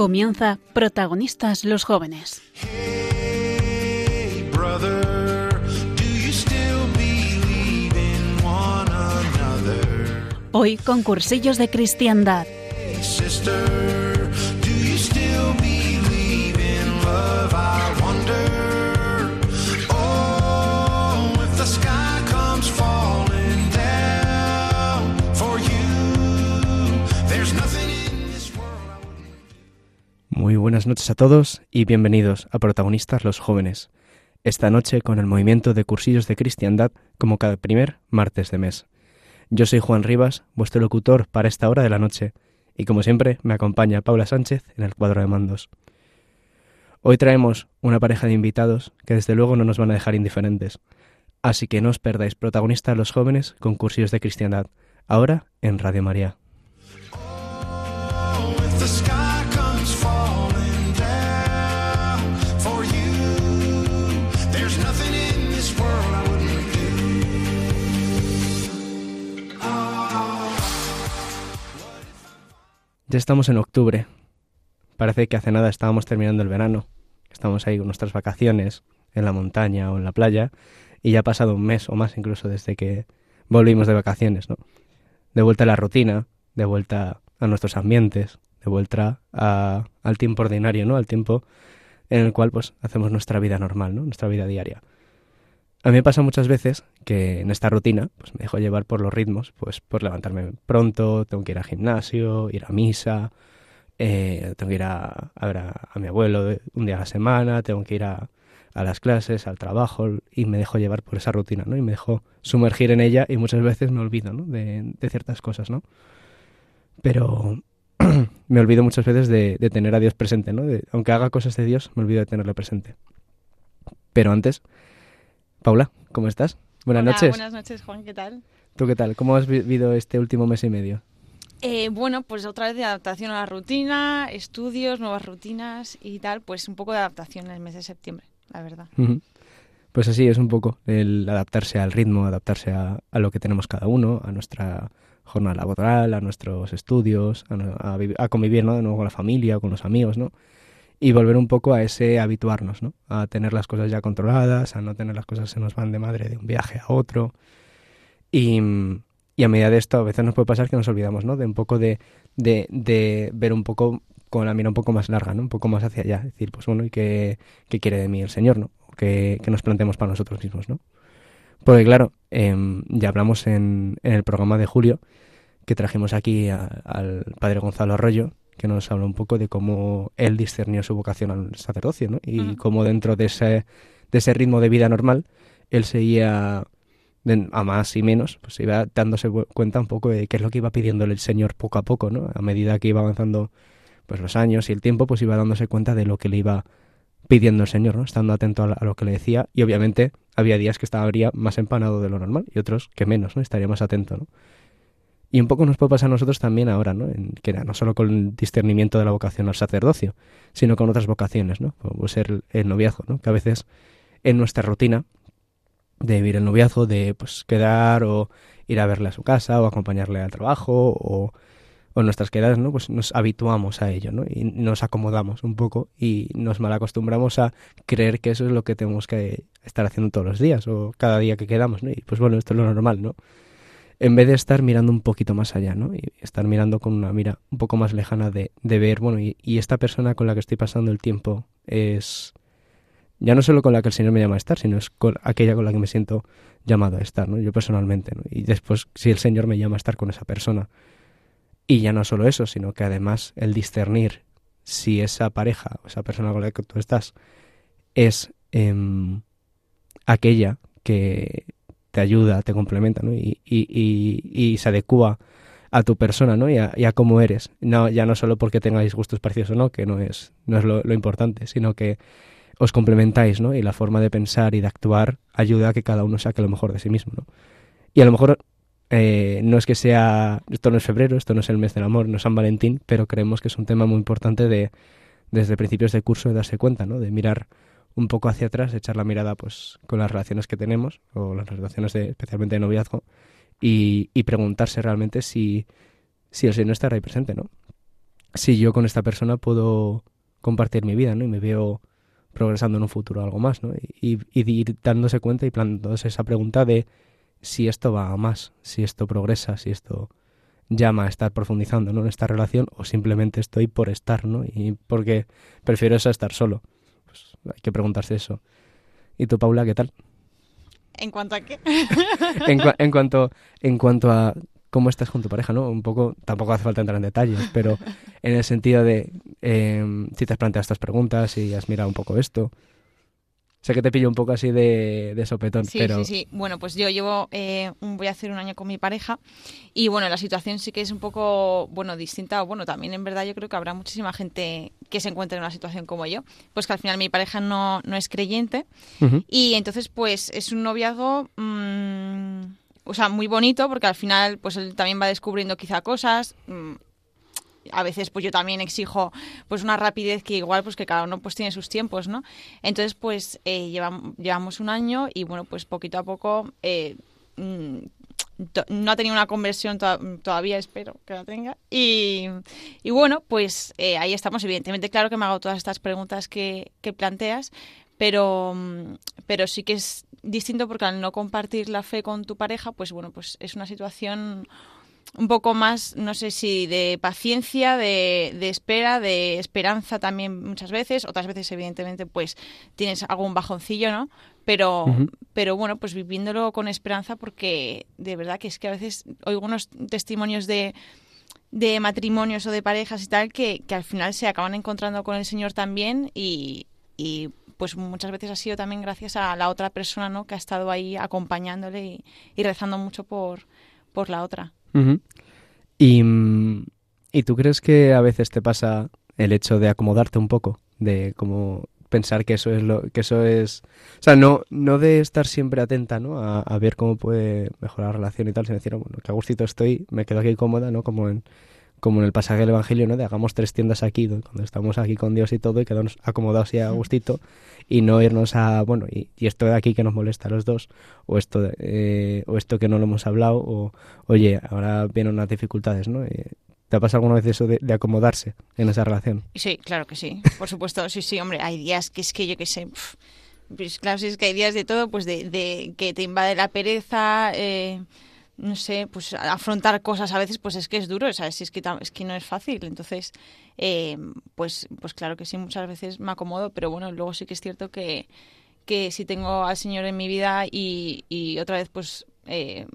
Comienza Protagonistas los jóvenes. Hey, brother? Hoy con cursillos de cristiandad. Buenas noches a todos y bienvenidos a Protagonistas los Jóvenes. Esta noche con el movimiento de cursillos de cristiandad como cada primer martes de mes. Yo soy Juan Rivas, vuestro locutor para esta hora de la noche, y como siempre me acompaña Paula Sánchez en el cuadro de mandos. Hoy traemos una pareja de invitados que desde luego no nos van a dejar indiferentes, así que no os perdáis Protagonistas los Jóvenes con cursillos de cristiandad, ahora en Radio María. Oh, Ya estamos en octubre. Parece que hace nada estábamos terminando el verano. Estamos ahí con nuestras vacaciones en la montaña o en la playa y ya ha pasado un mes o más incluso desde que volvimos de vacaciones, ¿no? De vuelta a la rutina, de vuelta a nuestros ambientes, de vuelta a- al tiempo ordinario, ¿no? Al tiempo en el cual pues hacemos nuestra vida normal, ¿no? Nuestra vida diaria. A mí me pasa muchas veces que en esta rutina pues me dejo llevar por los ritmos, pues por levantarme pronto, tengo que ir al gimnasio, ir a misa, eh, tengo que ir a, ver a, mi abuelo un día a la semana, tengo que ir a, las clases, al trabajo y me dejo llevar por esa rutina, ¿no? Y me dejo sumergir en ella y muchas veces me olvido, ¿no? De, ciertas cosas, ¿no? Pero me olvido muchas veces de, tener a Dios presente, ¿no? Aunque haga cosas de Dios, me olvido de tenerlo presente. Pero antes, Paula, ¿cómo estás? Buenas Hola, noches. Buenas noches, Juan, ¿qué tal? ¿Tú qué tal? ¿Cómo has vivido este último mes y medio? Eh, bueno, pues otra vez de adaptación a la rutina, estudios, nuevas rutinas y tal, pues un poco de adaptación en el mes de septiembre, la verdad. Ujú. Pues así es un poco el adaptarse al ritmo, adaptarse a, a lo que tenemos cada uno, a nuestra jornada laboral, a nuestros estudios, a, a a convivir ¿no? de nuevo con la familia, con los amigos, ¿no? Y volver un poco a ese habituarnos, ¿no? A tener las cosas ya controladas, a no tener las cosas que se nos van de madre de un viaje a otro. Y, y a medida de esto a veces nos puede pasar que nos olvidamos, ¿no? De un poco de, de, de ver un poco con la mira un poco más larga, ¿no? Un poco más hacia allá. Decir, pues bueno, ¿y qué, qué quiere de mí el Señor, ¿no? Que, que nos planteemos para nosotros mismos, ¿no? Porque claro, em, ya hablamos en, en el programa de julio que trajimos aquí a- al padre Gonzalo Arroyo, que nos habló un poco de cómo él discernió su vocación al sacerdocio, ¿no? Y cómo dentro de ese, de ese ritmo de vida normal, él seguía a más y menos, pues iba dándose cuenta un poco de qué es lo que iba pidiéndole el Señor poco a poco, ¿no? A medida que iba avanzando pues los años y el tiempo, pues iba dándose cuenta de lo que le iba pidiendo el Señor, ¿no? Estando atento a lo que le decía y obviamente había días que estaría más empanado de lo normal y otros que menos, ¿no? Estaría más atento, ¿no? Y un poco nos puede pasar a nosotros también ahora, ¿no? En, que no solo con el discernimiento de la vocación al sacerdocio, sino con otras vocaciones, ¿no? Como ser el, el noviazgo, ¿no? Que a veces en nuestra rutina de vivir el noviazgo, de pues quedar o ir a verle a su casa o acompañarle al trabajo o, o nuestras quedadas, ¿no? Pues nos habituamos a ello, ¿no? Y nos acomodamos un poco y nos malacostumbramos a creer que eso es lo que tenemos que estar haciendo todos los días o cada día que quedamos, ¿no? Y pues bueno, esto es lo normal, ¿no? En vez de estar mirando un poquito más allá, ¿no? Y estar mirando con una mira un poco más lejana de, de ver, bueno, y, esta persona con la que estoy pasando el tiempo es ya no solo con la que el Señor me llama a estar, sino es con aquella con la que me siento llamado a estar, ¿no? Yo personalmente, ¿no? Y después, si el Señor me llama a estar con esa persona, y ya no solo eso, sino que además el discernir si esa pareja o esa persona con la que tú estás es em, aquella que te ayuda, te complementa, ¿no? Y, y, y, y se adecua a tu persona, ¿no? Y a, y a cómo eres. No, ya no solo porque tengáis gustos parecidos o no, que no es, no es lo, importante, sino que os complementáis, ¿no? Y la forma de pensar y de actuar ayuda a que cada uno saque lo mejor de sí mismo, ¿no? Y a lo mejor eh, no es que sea, esto no es febrero, esto no es el mes del amor, no es San Valentín, pero creemos que es un tema muy importante de, desde principios de curso, de darse cuenta, ¿no? De mirar un poco hacia atrás, echar la mirada, pues, con las relaciones que tenemos, o las relaciones de, especialmente de noviazgo, y, preguntarse realmente si, si el Señor está ahí presente, ¿no? Si yo con esta persona puedo compartir mi vida, ¿no? Y me veo progresando en un futuro algo más, ¿no? Y, dándose cuenta y planteándose esa pregunta de si esto va a más, si esto progresa, si esto llama a estar profundizando ¿no? en esta relación o simplemente estoy por estar, ¿no? Y porque prefiero eso estar solo. Hay que preguntarse eso. ¿Y tú, Paula, qué tal? ¿En cuanto a qué? en cuanto en cuanto a cómo estás con tu pareja, ¿no? Un poco, tampoco hace falta entrar en detalles, pero en el sentido de eh, si te has planteado estas preguntas, si has mirado un poco esto. Sé que te pillo un poco así de, de sopetón, Sí, pero sí, sí. Bueno, pues yo llevo, eh, un- voy a hacer un año con mi pareja y bueno, la situación sí que es un poco, bueno, distinta. o Bueno, también en verdad yo creo que habrá muchísima gente que se encuentre en una situación como yo. Pues que al final mi pareja no, no es creyente y entonces pues es un noviazgo, mm, o sea, muy bonito porque al final pues él también va descubriendo quizá cosas. mm, a veces pues yo también exijo pues una rapidez que igual pues que cada uno pues tiene sus tiempos, ¿no? Entonces pues eh, llevam- llevamos un año y bueno pues poquito a poco eh, mm, no ha tenido una conversión to- todavía, espero que la tenga. Y, y bueno, pues eh, ahí estamos. Evidentemente, claro que me hago todas estas preguntas que, que planteas, pero, mm, pero sí que es distinto porque al no compartir la fe con tu pareja, pues bueno, pues es una situación un poco más, no sé si de paciencia, de, de espera, de esperanza también muchas veces. Otras veces, evidentemente, pues tienes algún bajoncillo, ¿no? Pero, pero bueno, pues viviéndolo con esperanza porque de verdad que es que a veces oigo unos testimonios de, de matrimonios o de parejas y tal que, que al final se acaban encontrando con el Señor también y, y pues muchas veces ha sido también gracias a la otra persona, ¿no? Que ha estado ahí acompañándole y, y rezando mucho por, por la otra. Y, mm, ¿Y tú crees que a veces te pasa el hecho de acomodarte un poco? De como pensar que eso es lo que eso es o sea no no de estar siempre atenta no a, a ver cómo puede mejorar la relación y tal sino decir bueno que a gustito estoy me quedo aquí cómoda no como en como en el pasaje del evangelio no de hagamos tres tiendas aquí ¿no? cuando estamos aquí con Dios y todo y quedarnos acomodados y a gustito y no irnos a bueno y, y esto de aquí que nos molesta a los dos o esto eh, o esto que no lo hemos hablado o oye ahora vienen unas dificultades no Eh, ¿Te ha pasado alguna vez eso de, de acomodarse en esa relación? Sí, claro que sí, por supuesto, sí, sí, hombre, hay días que es que yo qué sé, pf, pues claro, sí, es que hay días de todo, pues de, de que te invade la pereza, eh, no sé, pues afrontar cosas a veces, pues es que es duro, ¿sabes? Si es que, es que no es fácil, entonces, eh, pues, pues claro que sí, muchas veces me acomodo, pero bueno, luego sí que es cierto que, que si tengo al Señor en mi vida y, y otra vez, pues... eh,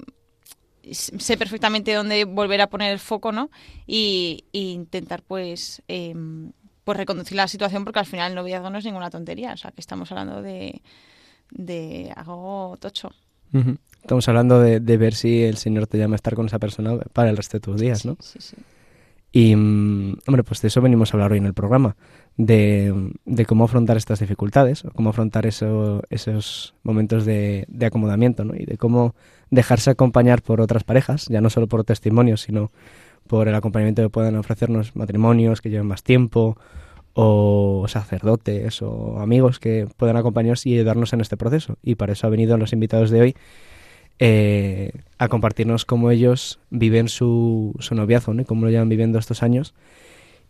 sé perfectamente dónde volver a poner el foco, ¿no? Y, y intentar, pues, eh, pues reconducir la situación, porque al final el noviazgo no es ninguna tontería, o sea, que estamos hablando de, de algo tocho. Estamos hablando de, de ver si el Señor te llama a estar con esa persona para el resto de tus días, ¿no? Sí, sí. Y, mm, hombre, pues de eso venimos a hablar hoy en el programa, de, de cómo afrontar estas dificultades, o cómo afrontar eso, esos momentos de, de acomodamiento, ¿no? Y de cómo dejarse acompañar por otras parejas, ya no solo por testimonios, sino por el acompañamiento que puedan ofrecernos matrimonios que lleven más tiempo, o sacerdotes, o amigos que puedan acompañarnos y ayudarnos en este proceso. Y para eso han venido los invitados de hoy, eh, a compartirnos cómo ellos viven su, su noviazgo, ¿no? Cómo lo llevan viviendo estos años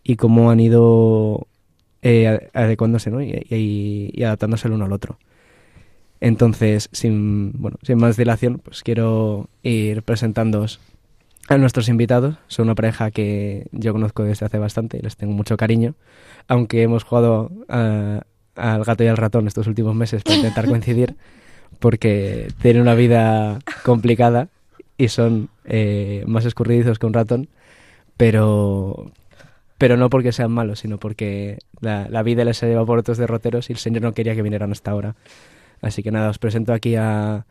y cómo han ido eh, adecuándose ¿no? y, adaptándose el uno al otro. Entonces, sin, bueno, sin más dilación, pues quiero ir presentándoos a nuestros invitados. Son una pareja que yo conozco desde hace bastante y les tengo mucho cariño, aunque hemos jugado a- al gato y al ratón estos últimos meses para intentar coincidir, porque tienen una vida complicada y son eh, más escurridizos que un ratón, pero, pero no porque sean malos, sino porque la, la vida les ha llevado por otros derroteros y el Señor no quería que vinieran hasta ahora. Así que nada, os presento aquí a,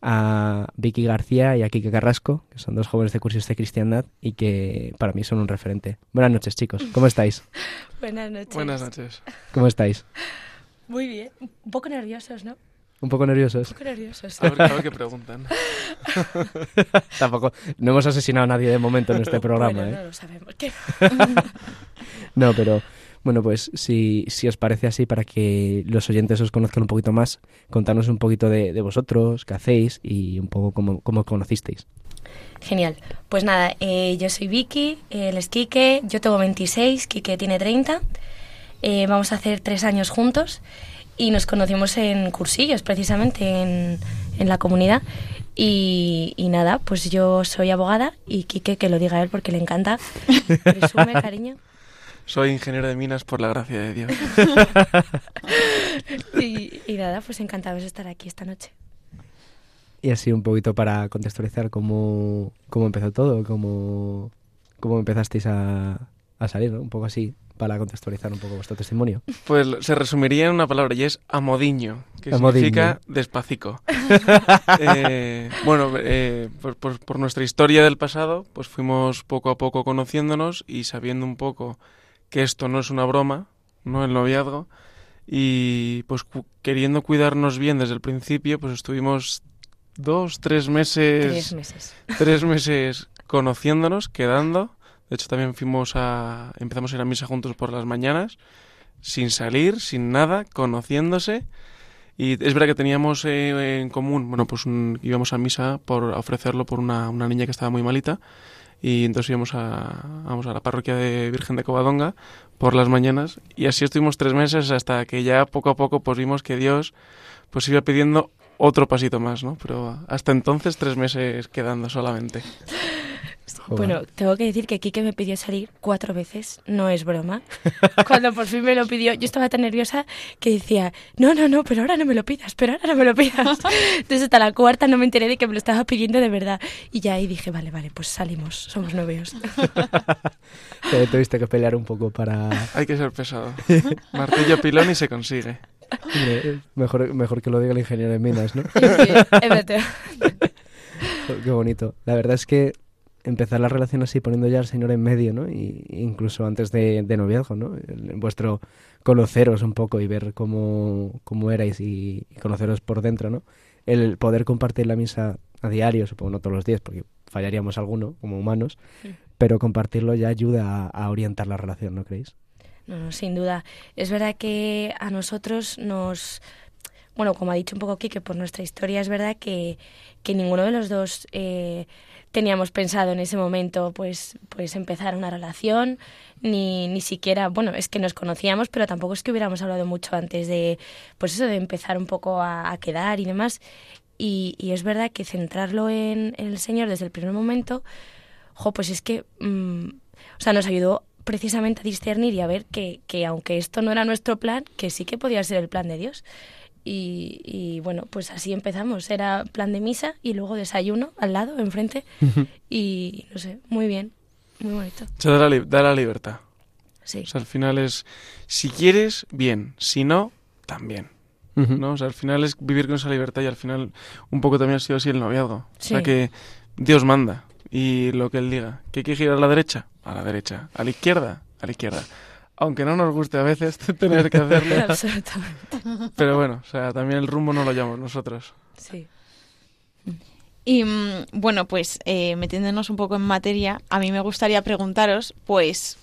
a Vicky García y a Kike Carrasco, que son dos jóvenes de cursos de cristiandad y que para mí son un referente. Buenas noches, chicos. ¿Cómo estáis? Buenas noches. Buenas noches. ¿Cómo estáis? Muy bien. Un poco nerviosos, ¿no? ¿Un poco nerviosos? Un poco nerviosos. A ver, a ver qué preguntan. Tampoco. No hemos asesinado a nadie de momento en este programa, bueno, ¿eh? no lo sabemos. ¿Qué? No, pero bueno, pues si, si os parece así, para que los oyentes os conozcan un poquito más, contanos un poquito de, de vosotros, qué hacéis y un poco cómo, cómo conocisteis. Genial. Pues nada, eh, yo soy Vicky, él es Quique, yo tengo 26, Quique tiene 30. Eh, vamos a hacer tres años juntos y nos conocimos en cursillos, precisamente, en, en la comunidad. Y, y nada, pues yo soy abogada y Quique, que lo diga él porque le encanta. Presume, cariño. Soy ingeniero de minas por la gracia de Dios. Y, y nada, pues encantados de estar aquí esta noche. Y así un poquito para contextualizar cómo, cómo empezó todo, cómo, cómo empezasteis a, a salir, ¿no? Un poco así, para contextualizar un poco vuestro testimonio. Pues se resumiría en una palabra y es amodiño, que Amodiño. significa despacico. Eh, bueno, eh, por, por- por nuestra historia del pasado, pues fuimos poco a poco conociéndonos y sabiendo un poco que esto no es una broma, no el noviazgo, y pues cu- queriendo cuidarnos bien desde el principio, pues estuvimos dos, tres meses Tres meses. tres meses conociéndonos, quedando. De hecho, también fuimos a. empezamos a ir a misa juntos por las mañanas, sin salir, sin nada, conociéndose. Y es verdad que teníamos eh, en común, bueno, pues un- íbamos a misa por a ofrecerlo por una, una niña que estaba muy malita. Y entonces íbamos a, vamos a la parroquia de Virgen de Covadonga por las mañanas. Y así estuvimos tres meses hasta que ya poco a poco pues vimos que Dios pues iba pidiendo otro pasito más, ¿no? Pero hasta entonces tres meses quedando solamente. Joder. Bueno, tengo que decir que Quique me pidió salir cuatro veces, no es broma. Cuando por fin me lo pidió, yo estaba tan nerviosa que decía, no, no, no, pero ahora no me lo pidas, pero ahora no me lo pidas. Entonces hasta la cuarta no me enteré de que me lo estaba pidiendo de verdad. Y ya ahí dije, vale, vale, pues salimos, somos novios. Te tuviste que pelear un poco para... Hay que ser pesado. Martillo pilón y se consigue. Hombre, Mejor, mejor que lo diga el ingeniero de minas, ¿no? Es verdad. Qué bonito. La verdad es que empezar la relación así poniendo ya al señor en medio, ¿no? Y incluso antes de, de noviazgo, ¿no? Vuestro conoceros un poco y ver cómo, cómo erais y, y conoceros por dentro, ¿no? El poder compartir la misa a diario, supongo no todos los días, porque fallaríamos alguno como humanos, Sí. pero compartirlo ya ayuda a, a orientar la relación, ¿no creéis? No, no, sin duda. Es verdad que a nosotros nos... Bueno, como ha dicho un poco Quique, por nuestra historia, es verdad que, que ninguno de los dos eh, teníamos pensado en ese momento pues, pues empezar una relación, ni, ni siquiera, bueno, es que nos conocíamos, pero tampoco es que hubiéramos hablado mucho antes de, pues eso, de empezar un poco a, quedar y demás. Y, es verdad que centrarlo en, en el Señor desde el primer momento, jo, pues es que, mm, o sea, nos ayudó precisamente a discernir y a ver que, que aunque esto no era nuestro plan, que sí que podía ser el plan de Dios. Y, y bueno, pues así empezamos. Era plan de misa y luego desayuno al lado, enfrente. y no sé, muy bien, muy bonito. Se da la, li- da la libertad. Sí. O sea, al final es, si quieres, bien. Si no, también. ¿no? O sea, al final es vivir con esa libertad y al final un poco también ha sido así el noviazgo. O sea, Sí. que Dios manda y lo que Él diga. ¿Que hay que girar a la derecha? A la derecha. ¿A la izquierda? A la izquierda. Aunque no nos guste a veces tener que hacerlo. Absolutamente. pero bueno, o sea, también el rumbo no lo llevamos nosotros. Sí. Y mm, bueno, pues eh, metiéndonos un poco en materia, a mí me gustaría preguntaros, pues,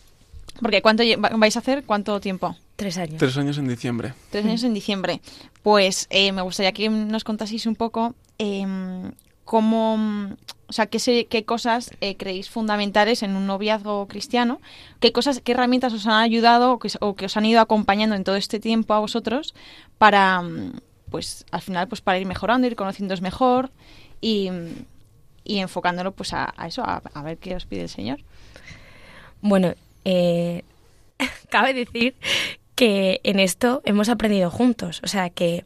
porque ¿cuánto vais a hacer? ¿Cuánto tiempo? Tres años. Tres años en diciembre. Tres años en diciembre. Pues eh, me gustaría que nos contaseis un poco em, cómo, o sea, qué, cosas eh, creéis fundamentales en un noviazgo cristiano, qué cosas, qué herramientas os han ayudado o que, os- han ido acompañando en todo este tiempo a vosotros para, mm, pues, al final, pues, para ir mejorando, ir conociéndoos mejor y, y enfocándolo, pues, a, eso, a, a ver qué os pide el Señor. Bueno, eh, cabe decir que en esto hemos aprendido juntos. O sea que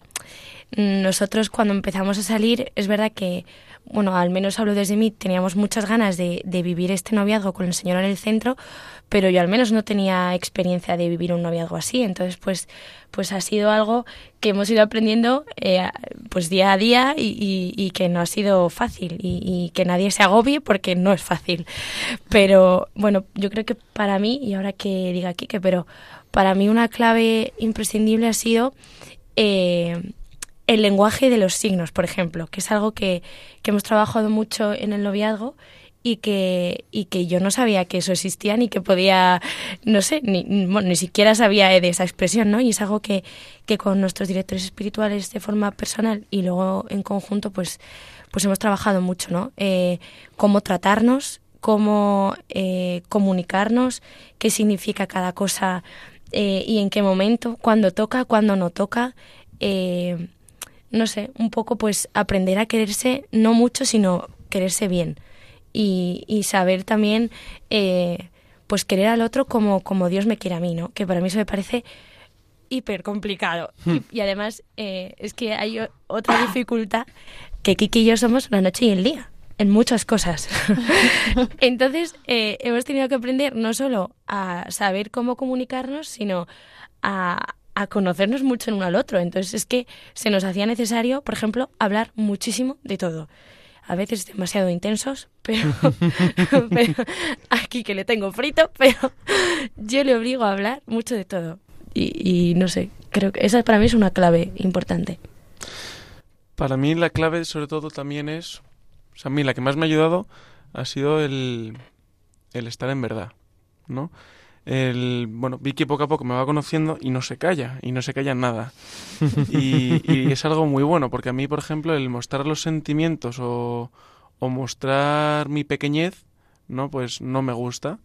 nosotros cuando empezamos a salir, es verdad que, bueno, al menos hablo desde mí, teníamos muchas ganas de, vivir este noviazgo con el Señor en el centro, pero yo al menos no tenía experiencia de vivir un noviazgo así. Entonces, pues, pues ha sido algo que hemos ido aprendiendo eh, pues día a día y, que no ha sido fácil y, que nadie se agobie porque no es fácil. Pero bueno, yo creo que para mí, y ahora que diga que, pero para mí una clave imprescindible ha sido eh, el lenguaje de los signos, por ejemplo, que es algo que, que hemos trabajado mucho en el noviazgo y que, y que yo no sabía que eso existía ni que podía, no sé, ni, bueno, ni siquiera sabía de esa expresión, ¿no? Y es algo que, que con nuestros directores espirituales de forma personal y luego en conjunto, pues, pues hemos trabajado mucho, ¿no? Eh, cómo tratarnos, cómo eh, comunicarnos, qué significa cada cosa eh, y en qué momento, cuándo toca, cuándo no toca. eh, no sé, un poco pues aprender a quererse, no mucho, sino quererse bien. Y, y saber también eh, pues querer al otro como, como Dios me quiere a mí, ¿no? Que para mí eso me parece hiper complicado. Y, y además eh, es que hay o- otra dificultad que Kiki y yo somos la noche y el día en muchas cosas. Entonces eh, hemos tenido que aprender no solo a saber cómo comunicarnos, sino a, a conocernos mucho el uno al otro. Entonces es que se nos hacía necesario, por ejemplo, hablar muchísimo de todo. A veces demasiado intensos, pero, pero aquí que le tengo frito, pero yo le obligo a hablar mucho de todo. Y, y no sé, creo que esa para mí es una clave importante. Para mí la clave sobre todo también es, o sea, a mí la que más me ha ayudado ha sido el, el estar en verdad, ¿no? El, bueno, Vicky poco a poco me va conociendo y no se calla, y no se calla nada. Y, y es algo muy bueno, porque a mí, por ejemplo, el mostrar los sentimientos o, o mostrar mi pequeñez, ¿no? Pues no me gusta.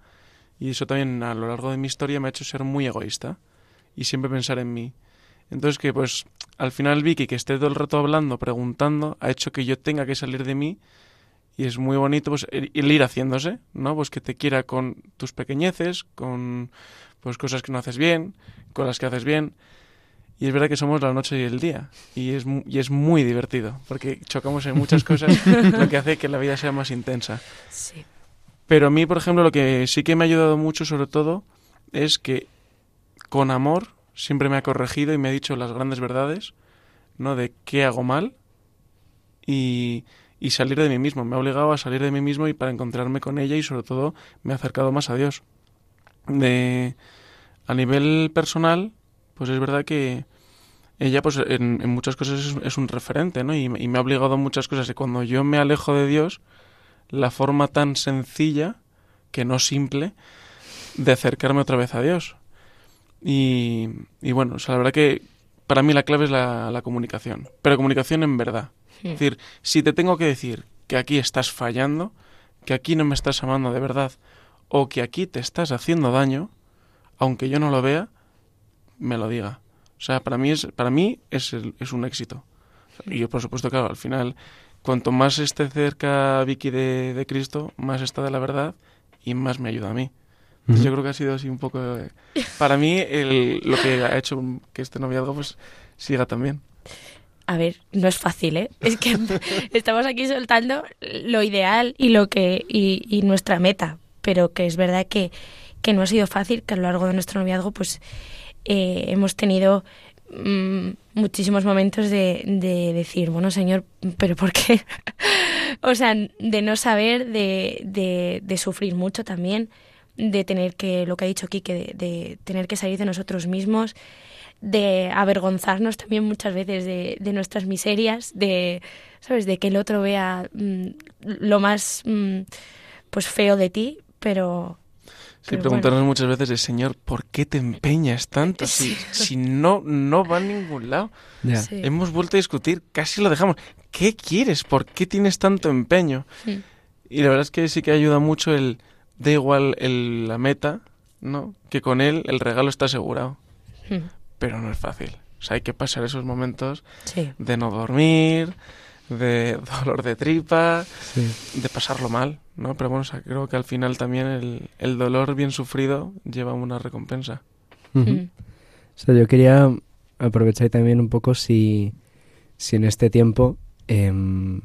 Y eso también a lo largo de mi historia me ha hecho ser muy egoísta y siempre pensar en mí. Entonces que pues al final Vicky que esté todo el rato hablando, preguntando, ha hecho que yo tenga que salir de mí y es muy bonito pues el el ir haciéndose, ¿no? Pues que te quiera con tus pequeñeces, con pues cosas que no haces bien, con las que haces bien. Y es verdad que somos la noche y el día y es mu- y es muy divertido porque chocamos en muchas cosas, lo que hace que la vida sea más intensa. Sí. Pero a mí, por ejemplo, lo que sí que me ha ayudado mucho, sobre todo, es que con amor siempre me ha corregido y me ha dicho las grandes verdades, ¿no? De qué hago mal y, y salir de mí mismo. Me ha obligado a salir de mí mismo y para encontrarme con ella y sobre todo me ha acercado más a Dios. De, a nivel personal, pues es verdad que ella pues en, en muchas cosas es, un referente, ¿no? Y, y me ha obligado a muchas cosas. Y cuando yo me alejo de Dios, la forma tan sencilla, que no simple, de acercarme otra vez a Dios. Y, y bueno, o sea, la verdad que para mí la clave es la, la comunicación, pero comunicación en verdad. Hmm. Es decir, si te tengo que decir que aquí estás fallando, que aquí no me estás amando de verdad, o que aquí te estás haciendo daño, aunque yo no lo vea, me lo diga. O sea, para mí es, para mí es, el- es un éxito. Y yo, por supuesto, claro, al final, cuanto más esté cerca Vicky de, de Cristo, más está de la verdad y más me ayuda a mí. Entonces, yo creo que ha sido así un poco... eh, para mí, el- lo que ha hecho que este noviazgo pues siga también. A ver, no es fácil, ¿eh? Es que estamos aquí soltando lo ideal y lo que y, y nuestra meta, pero que es verdad que, que no ha sido fácil, que a lo largo de nuestro noviazgo pues eh, hemos tenido mm, muchísimos momentos de, de decir, bueno, señor, pero ¿por qué? o sea, de no saber, de, de, de sufrir mucho también, de tener que, lo que ha dicho Kike, de, de tener que salir de nosotros mismos, de avergonzarnos también muchas veces de, de nuestras miserias, de, ¿sabes? De que el otro vea mm, lo más, mm, pues, feo de ti, pero... Sí, pero preguntarnos muchas veces de Señor, ¿por qué te empeñas tanto? Si, si no, no va a ningún lado. Ya. Sí. Hemos vuelto a discutir, casi lo dejamos. ¿Qué quieres? ¿Por qué tienes tanto empeño? Mm. Y la verdad es que sí que ayuda mucho el, da igual el, la meta, ¿no? Que con él el regalo está asegurado. Pero no es fácil. O sea, hay que pasar esos momentos Sí. de no dormir, de dolor de tripa, Sí. de pasarlo mal, ¿no? Pero bueno, o sea, creo que al final también el, el dolor bien sufrido lleva una recompensa. Mm. O sea, yo quería aprovechar también un poco si, si en este tiempo em,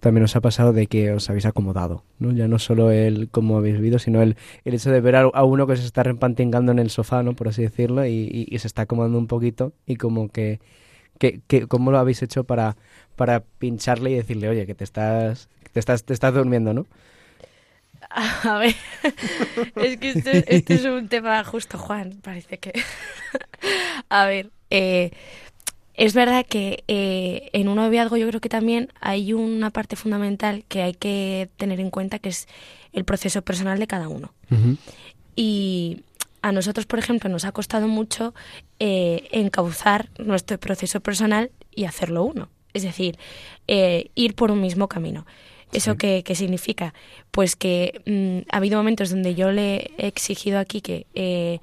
también os ha pasado de que os habéis acomodado, ¿no? Ya no solo el cómo habéis vivido, sino el, el hecho de ver a, uno que se está repantingando en el sofá, ¿no? Por así decirlo, y, y- se está acomodando un poquito y como que, que, ¿cómo lo habéis hecho para, para pincharle y decirle, oye, que te estás, te estás, te estás durmiendo, ¿no? A ver, es que este, este es un tema justo, Juan, parece que... A ver, eh, es verdad que eh, en un noviazgo yo creo que también hay una parte fundamental que hay que tener en cuenta, que es el proceso personal de cada uno. Y a nosotros, por ejemplo, nos ha costado mucho eh, encauzar nuestro proceso personal y hacerlo uno. Es decir, eh, ir por un mismo camino. ¿Eso Sí. qué, qué significa? Pues que mm, ha habido momentos donde yo le he exigido aquí que, eh,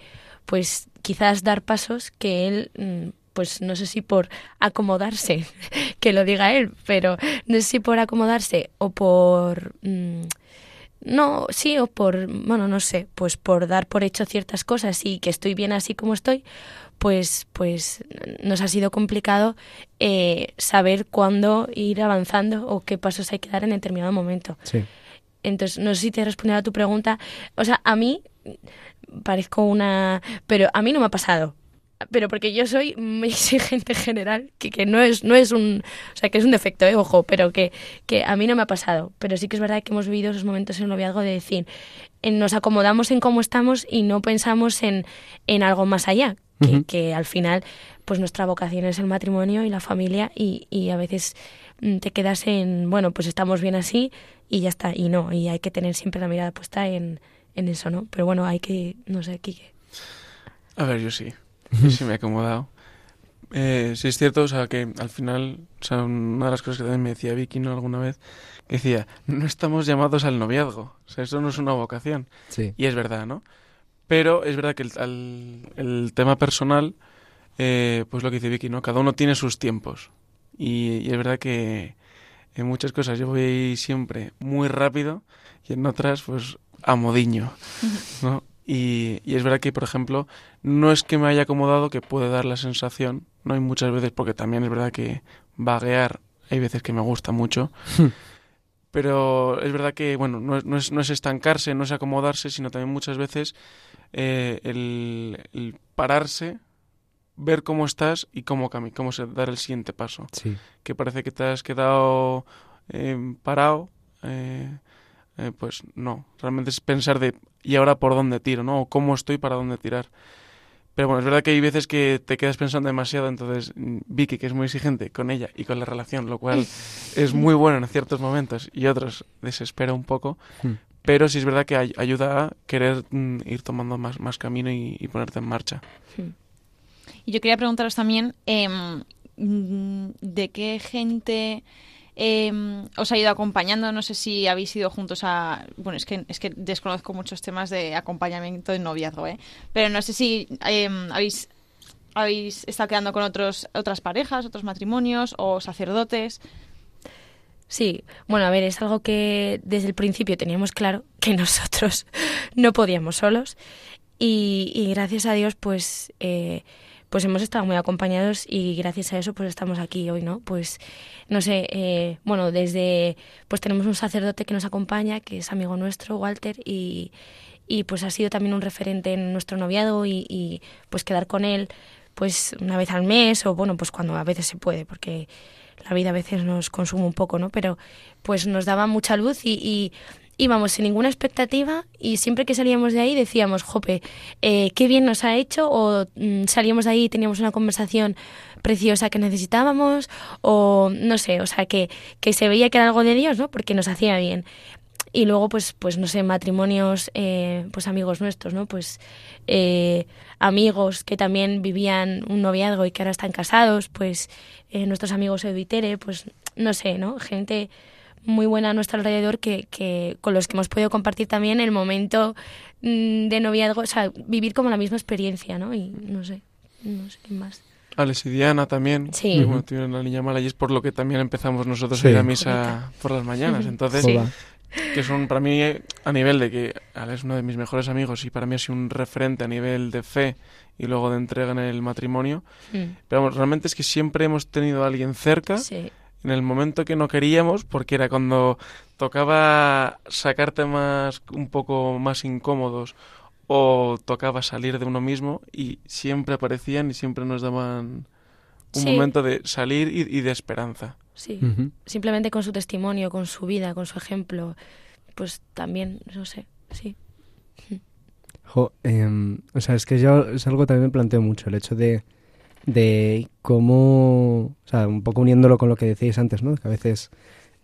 pues quizás dar pasos que él, mm, pues no sé si por acomodarse, que lo diga él, pero no sé si por acomodarse o por... mm, no, sí, o por, bueno, no sé, pues por dar por hecho ciertas cosas y que estoy bien así como estoy, pues, pues nos ha sido complicado eh, saber cuándo ir avanzando o qué pasos hay que dar en determinado momento. Sí. Entonces, no sé si te he respondido a tu pregunta. O sea, a mí parezco una... Pero a mí no me ha pasado. Pero porque yo soy muy exigente en general, que, que no es no es un... O sea, que es un defecto, ¿eh? ojo, pero que, que a mí no me ha pasado. Pero sí que es verdad que hemos vivido esos momentos en el noviazgo de decir, en- nos acomodamos en cómo estamos y no pensamos en, en algo más allá. Que, que al final, pues nuestra vocación es el matrimonio y la familia y, y a veces mm, te quedas en, bueno, pues estamos bien así y ya está. Y no, y hay que tener siempre la mirada puesta en, en eso, ¿no? Pero bueno, hay que, no sé, Kike. A ver, yo sí. Yo sí me he acomodado. Eh, sí es cierto, o sea, que al final, o sea, una de las cosas que también me decía Vicky, ¿no? Alguna vez, que decía, no estamos llamados al noviazgo. O sea, eso no es una vocación. Sí. Y es verdad, ¿no? Pero es verdad que el, al- el tema personal, eh, pues lo que dice Vicky, ¿no? Cada uno tiene sus tiempos. Y, y es verdad que en muchas cosas yo voy siempre muy rápido y en otras, pues, a modiño, ¿no? Y, y es verdad que, por ejemplo, no es que me haya acomodado, que puede dar la sensación, no hay muchas veces, porque también es verdad que vaguear hay veces que me gusta mucho, pero es verdad que, bueno, no es, no es, no es estancarse, no es acomodarse, sino también muchas veces eh, el, el pararse, ver cómo estás y cómo, cómo se, dar el siguiente paso. Sí. Que parece que te has quedado eh, parado, eh, eh, pues no, realmente es pensar de, ¿y ahora por dónde tiro? ¿no? O cómo estoy para dónde tirar. Pero bueno, es verdad que hay veces que te quedas pensando demasiado, entonces mm, Vicky, que es muy exigente con ella y con la relación, lo cual es muy bueno en ciertos momentos y otros desespera un poco, Hmm. pero sí es verdad que ay- ayuda a querer mm, ir tomando más, más camino y, y ponerte en marcha. Y yo quería preguntaros también mm, de qué gente em, os ha ido acompañando. No sé si habéis ido juntos a... Bueno, es que, es que desconozco muchos temas de acompañamiento de noviazgo, ¿eh? Pero no sé si em, habéis, habéis estado quedando con otros, otras parejas, otros matrimonios o sacerdotes. Sí, bueno, a ver, es algo que desde el principio teníamos claro que nosotros no podíamos solos y, gracias a Dios pues eh, pues hemos estado muy acompañados y gracias a eso pues estamos aquí hoy, ¿no? Pues no sé, eh, bueno, desde pues tenemos un sacerdote que nos acompaña, que es amigo nuestro, Walter, y, y pues ha sido también un referente en nuestro noviado y, y pues quedar con él pues una vez al mes o bueno, pues cuando a veces se puede, porque la vida a veces nos consume un poco, ¿no? Pero pues nos daba mucha luz y, y íbamos sin ninguna expectativa y siempre que salíamos de ahí decíamos, jope, eh, qué bien nos ha hecho o mm, salíamos de ahí y teníamos una conversación preciosa que necesitábamos o no sé, o sea, que, que se veía que era algo de Dios, ¿no? Porque nos hacía bien. Y luego, pues, pues no sé, matrimonios, eh, pues amigos nuestros, ¿no? Pues eh, amigos que también vivían un noviazgo y que ahora están casados, pues eh, nuestros amigos Evitere, pues no sé, ¿no? Gente muy buena a nuestro alrededor que, que con los que hemos podido compartir también el momento mm, de noviazgo, o sea, vivir como la misma experiencia, ¿no? Y no sé, no sé qué más. Alex y Diana también, Sí. que, bueno, tuvieron la niña mala y es por lo que también empezamos nosotros Sí. a ir a misa por las mañanas. Entonces, que son para mí, a nivel de que Ale es uno de mis mejores amigos y para mí ha sido un referente a nivel de fe y luego de entrega en el matrimonio. Mm, Pero vamos, realmente es que siempre hemos tenido a alguien cerca Sí, en el momento que no queríamos, porque era cuando tocaba sacar temas un poco más incómodos o tocaba salir de uno mismo y siempre aparecían y siempre nos daban un Sí. momento de salir y, y de esperanza. sí. Simplemente con su testimonio, con su vida, con su ejemplo, pues también, no sé, sí. Jo, em, o sea, es que yo es algo que también me planteo mucho, el hecho de, de cómo, o sea, un poco uniéndolo con lo que decíais antes, ¿no? Que a veces,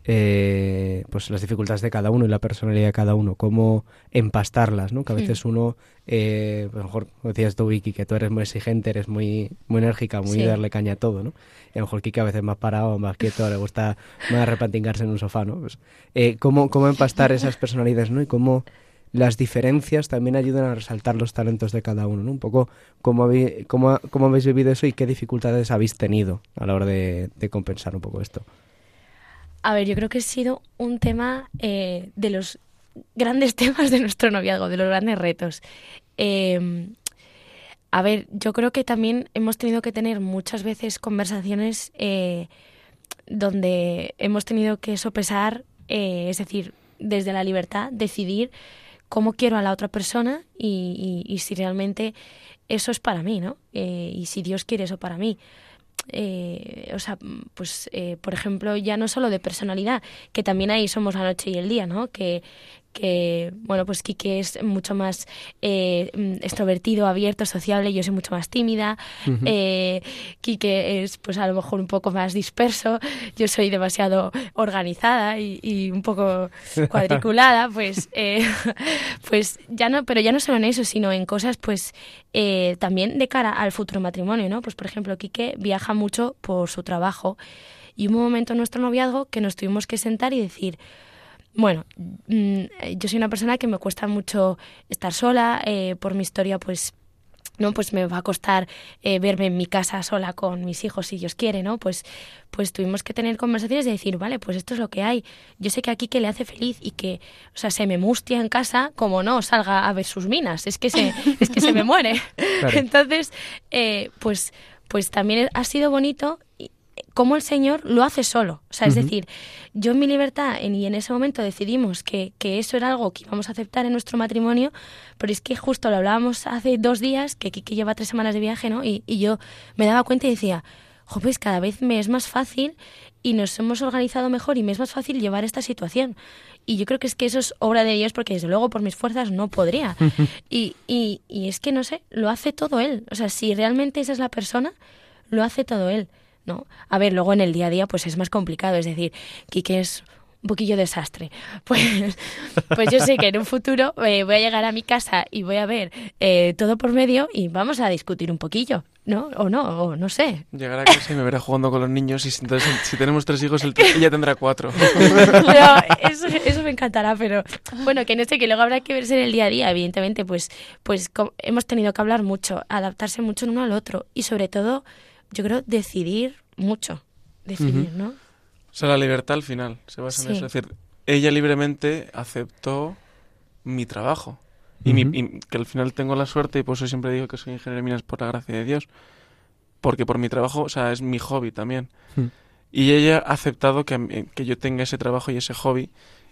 eh, pues las dificultades de cada uno y la personalidad de cada uno, cómo empastarlas, ¿no? Que a veces uno, eh, pues a lo mejor, decías tú, Vicky, que tú eres muy exigente, eres muy, muy enérgica, muy Sí. darle caña a todo, ¿no? Y a lo mejor Kike a veces más parado, más quieto, le gusta más repantingarse en un sofá, ¿no? Pues, eh, cómo, cómo empastar esas personalidades, ¿no? Y cómo las diferencias también ayudan a resaltar los talentos de cada uno, ¿no? Un poco cómo, habéis, cómo, cómo habéis vivido eso y qué dificultades habéis tenido a la hora de, compensar un poco esto. A ver, yo creo que ha sido un tema eh, de los grandes temas de nuestro noviazgo, de los grandes retos. Eh, a ver, yo creo que también hemos tenido que tener muchas veces conversaciones eh, donde hemos tenido que sopesar, eh, es decir, desde la libertad, decidir cómo quiero a la otra persona y, y- y si realmente eso es para mí, ¿no? Eh, y si Dios quiere eso para mí. Eh, o sea, pues, eh, por ejemplo, ya no solo de personalidad, que también ahí somos la noche y el día, ¿no? Que, que bueno, pues Quique es mucho más eh, mm, extrovertido, abierto, sociable, yo soy mucho más tímida. Eh, Quique es, pues, a lo mejor un poco más disperso, yo soy demasiado organizada y, y un poco cuadriculada, pues, eh, pues ya no, pero ya no solo en eso, sino en cosas, pues, eh, también de cara al futuro matrimonio, ¿no? Pues, por ejemplo, Quique viaja mucho por su trabajo y hubo un momento en nuestro noviazgo que nos tuvimos que sentar y decir, bueno, mm, yo soy una persona que me cuesta mucho estar sola, eh, por mi historia, pues no pues me va a costar eh, verme en mi casa sola con mis hijos si Dios quiere no pues pues tuvimos que tener conversaciones de decir vale pues esto es lo que hay. Yo sé que aquí que le hace feliz y que o sea se me mustia en casa como no salga a ver sus minas es que se es que se me muere Claro. entonces eh, pues pues también ha sido bonito cómo el Señor lo hace solo. O sea, es decir, yo en mi libertad en- y en ese momento decidimos que, que eso era algo que íbamos a aceptar en nuestro matrimonio, pero es que justo lo hablábamos hace dos días, que Kiki lleva tres semanas de viaje, ¿no? Y, y yo me daba cuenta y decía, jo, pues cada vez me es más fácil y nos hemos organizado mejor y me es más fácil llevar esta situación. Y yo creo que es que eso es obra de Dios porque desde luego por mis fuerzas no podría. y, y, y es que no sé, lo hace todo Él. O sea, si realmente esa es la persona, lo hace todo Él. ¿No? A ver, luego en el día a día pues es más complicado, es decir, Quique es un poquillo desastre. Pues, pues yo sé que en un futuro eh, voy a llegar a mi casa y voy a ver eh, todo por medio y vamos a discutir un poquillo, ¿no? O no, o no sé. Llegará a casa y me verá jugando con los niños y si- entonces si tenemos tres hijos, te- ella tendrá cuatro. Eso, eso me encantará, pero bueno, que no sé, que luego habrá que verse en el día a día, evidentemente, pues, pues hemos tenido que hablar mucho, adaptarse mucho el uno al otro y sobre todo, yo creo, decidir mucho, decidir, ¿no? O sea, la libertad al final se basa en eso. Es decir, ella libremente aceptó mi trabajo. Y, mi- y que al final tengo la suerte, y por eso siempre digo que soy ingeniero de minas por la gracia de Dios. Porque por mi trabajo, o sea, es mi hobby también. Hmm. Y ella ha aceptado que, mí- que yo tenga ese trabajo y ese hobby.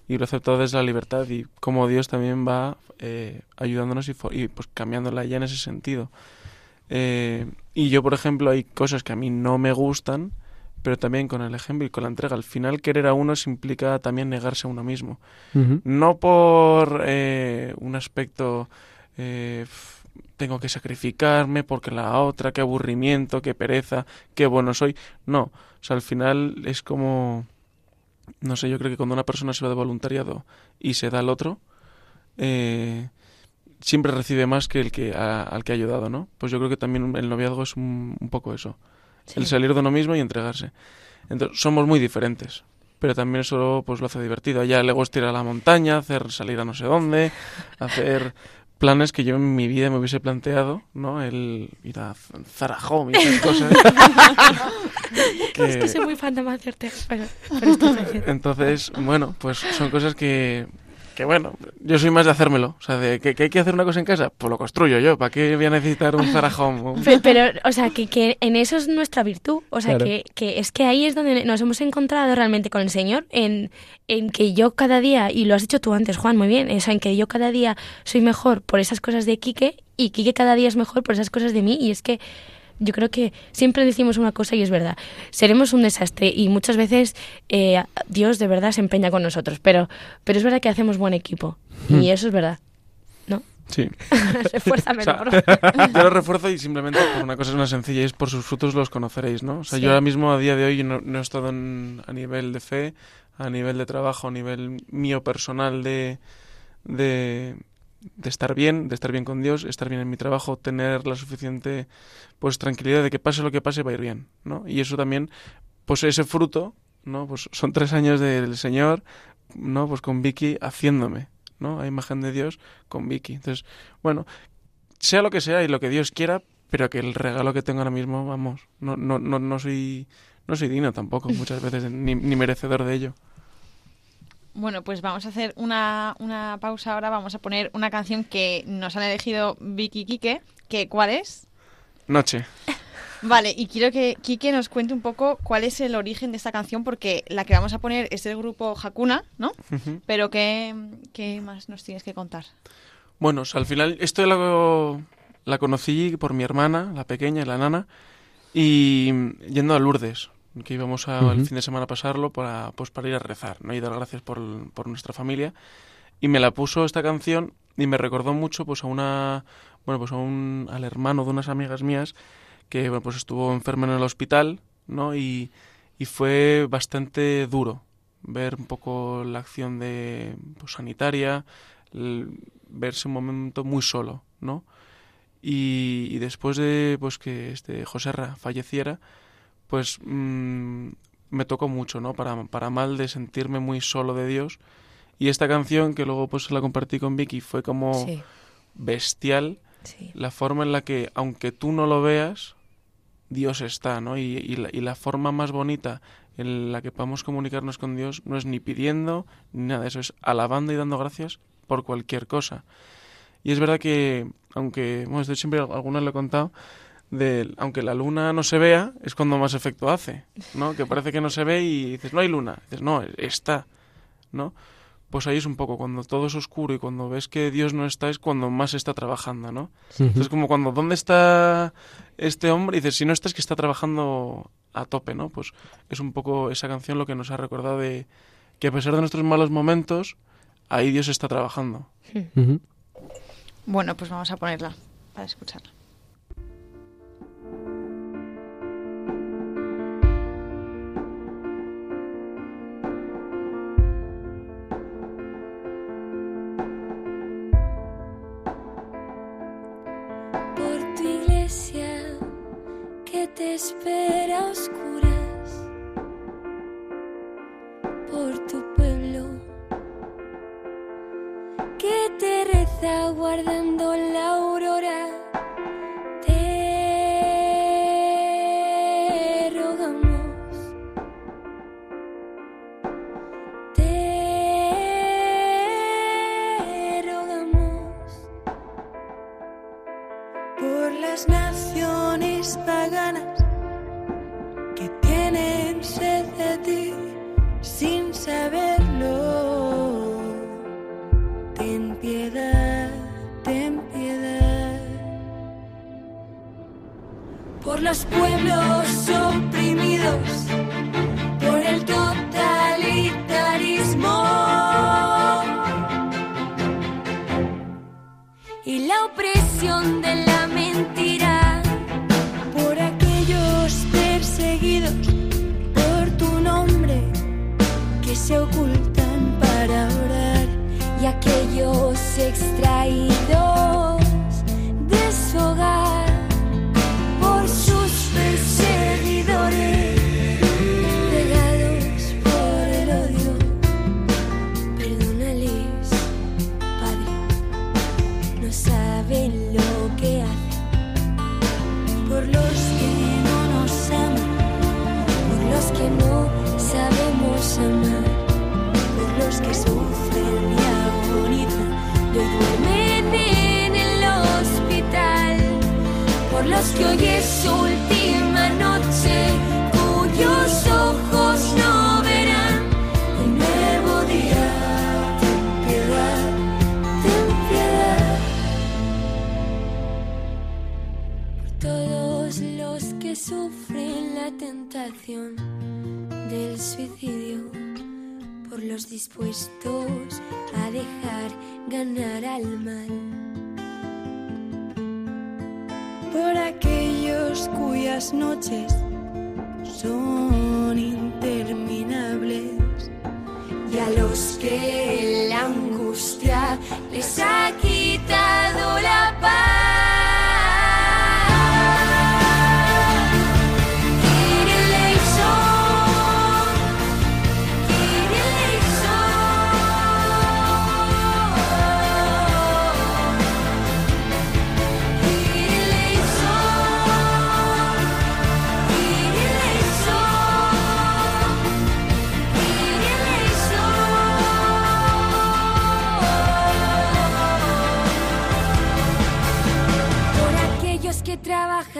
Y lo ha aceptado desde la libertad. Y como Dios también va eh, ayudándonos y, y, pues cambiándola ya en ese sentido. Eh, y yo, por ejemplo, hay cosas que a mí no me gustan, pero también con el ejemplo y con la entrega. Al final, querer a uno implica también negarse a uno mismo. No por eh, un aspecto, eh, tengo que sacrificarme porque la otra, qué aburrimiento, qué pereza, qué bueno soy. No, o sea, al final es como, no sé, yo creo que cuando una persona se va de voluntariado y se da al otro, eh, siempre recibe más que el que a- al que ha ayudado, ¿no? Pues yo creo que también el noviazgo es un, un poco eso, Sí. el salir de uno mismo y entregarse. Entonces, somos muy diferentes, pero también eso pues lo hace divertido. A ella le gusta ir a la montaña, hacer salir a no sé dónde, hacer planes que yo en mi vida me hubiese planteado, ¿no? El ir a Zara Home y esas cosas. Es que soy muy fan de Ortega, pero, pero. Entonces, bueno, pues son cosas que, que bueno, yo soy más de hacérmelo. O sea, de que, que hay que hacer una cosa en casa, pues lo construyo yo. ¿Para qué voy a necesitar un Zara Home? Un- Pe- Pero, o sea, que, que en eso es nuestra virtud. O sea, Claro. que, que es que ahí es donde nos hemos encontrado realmente con el Señor, en, en que yo cada día, y lo has dicho tú antes, Juan, muy bien, o sea, en que yo cada día soy mejor por esas cosas de Quique y Quique cada día es mejor por esas cosas de mí. Y es que yo creo que siempre decimos una cosa y es verdad. Seremos un desastre y muchas veces eh, Dios de verdad se empeña con nosotros, pero, pero es verdad que hacemos buen equipo. Y eso es verdad. ¿No? Sí. Esfuérzamelo, O sea. Yo lo refuerzo y simplemente por una cosa es una sencilla y es por sus frutos los conoceréis, ¿no? O sea, Sí. yo ahora mismo a día de hoy no, no he estado en- a nivel de fe, a nivel de trabajo, a nivel mío personal de, de, de estar bien, de estar bien con Dios, estar bien en mi trabajo, tener la suficiente pues tranquilidad de que pase lo que pase va a ir bien, ¿no? Y eso también, pues ese fruto, ¿no? Pues son tres años del Señor, ¿no? Pues con Vicky haciéndome, ¿no? A imagen de Dios con Vicky. Entonces, bueno, sea lo que sea y lo que Dios quiera, pero que el regalo que tengo ahora mismo, vamos, no, no, no, no soy no soy digno tampoco muchas veces ni, ni merecedor de ello. Bueno, pues vamos a hacer una, una pausa ahora. Vamos a poner una canción que nos han elegido Vicky y Quique. Que, ¿Cuál es? Noche. Vale, y quiero que Quique nos cuente un poco cuál es el origen de esta canción, porque la que vamos a poner es del grupo Hakuna, ¿no? Pero ¿qué, qué más nos tienes que contar? Bueno, o sea, al final esto la, la conocí por mi hermana, la pequeña, la nana, y yendo a Lourdes, que íbamos a, el fin de semana a pasarlo para, pues, para ir a rezar ¿no? y dar gracias por, por nuestra familia. Y me la puso esta canción y me recordó mucho pues a una bueno pues a un al hermano de unas amigas mías que bueno, pues estuvo enfermo en el hospital, ¿no? Y, y fue bastante duro ver un poco la acción de pues, sanitaria, el- verse un momento muy solo, ¿no? Y, y después de pues que este Joserra falleciera, pues mm, me tocó mucho, ¿no? Para, para mal de sentirme muy solo de Dios. Y esta canción que luego pues la compartí con Vicky fue como Sí, bestial sí. la forma en la que, aunque tú no lo veas, Dios está, ¿no? Y, y la, y la forma más bonita en la que podamos comunicarnos con Dios no es ni pidiendo ni nada, eso es alabando y dando gracias por cualquier cosa. Y es verdad que, aunque, bueno, siempre alguna lo he contado, de, aunque la luna no se vea, es cuando más efecto hace, ¿no? Que parece que no se ve y dices, no hay luna, dices, no, está, ¿no? Pues ahí es un poco, cuando todo es oscuro y cuando ves que Dios no está, es cuando más está trabajando, ¿no? Entonces, como cuando, ¿dónde está este hombre? Y dices, si no está, es que está trabajando a tope, ¿no? Pues es un poco esa canción lo que nos ha recordado de que a pesar de nuestros malos momentos, ahí Dios está trabajando. Bueno, pues vamos a ponerla para escucharla. Te espera a los que hoy es su última noche, cuyos ojos no verán el nuevo día. Ten piedad, ten piedad. Por todos los que sufren la tentación del suicidio, por los dispuestos a dejar ganar al mal. Por aquellos cuyas noches son interminables. y a los que la angustia les ha quitado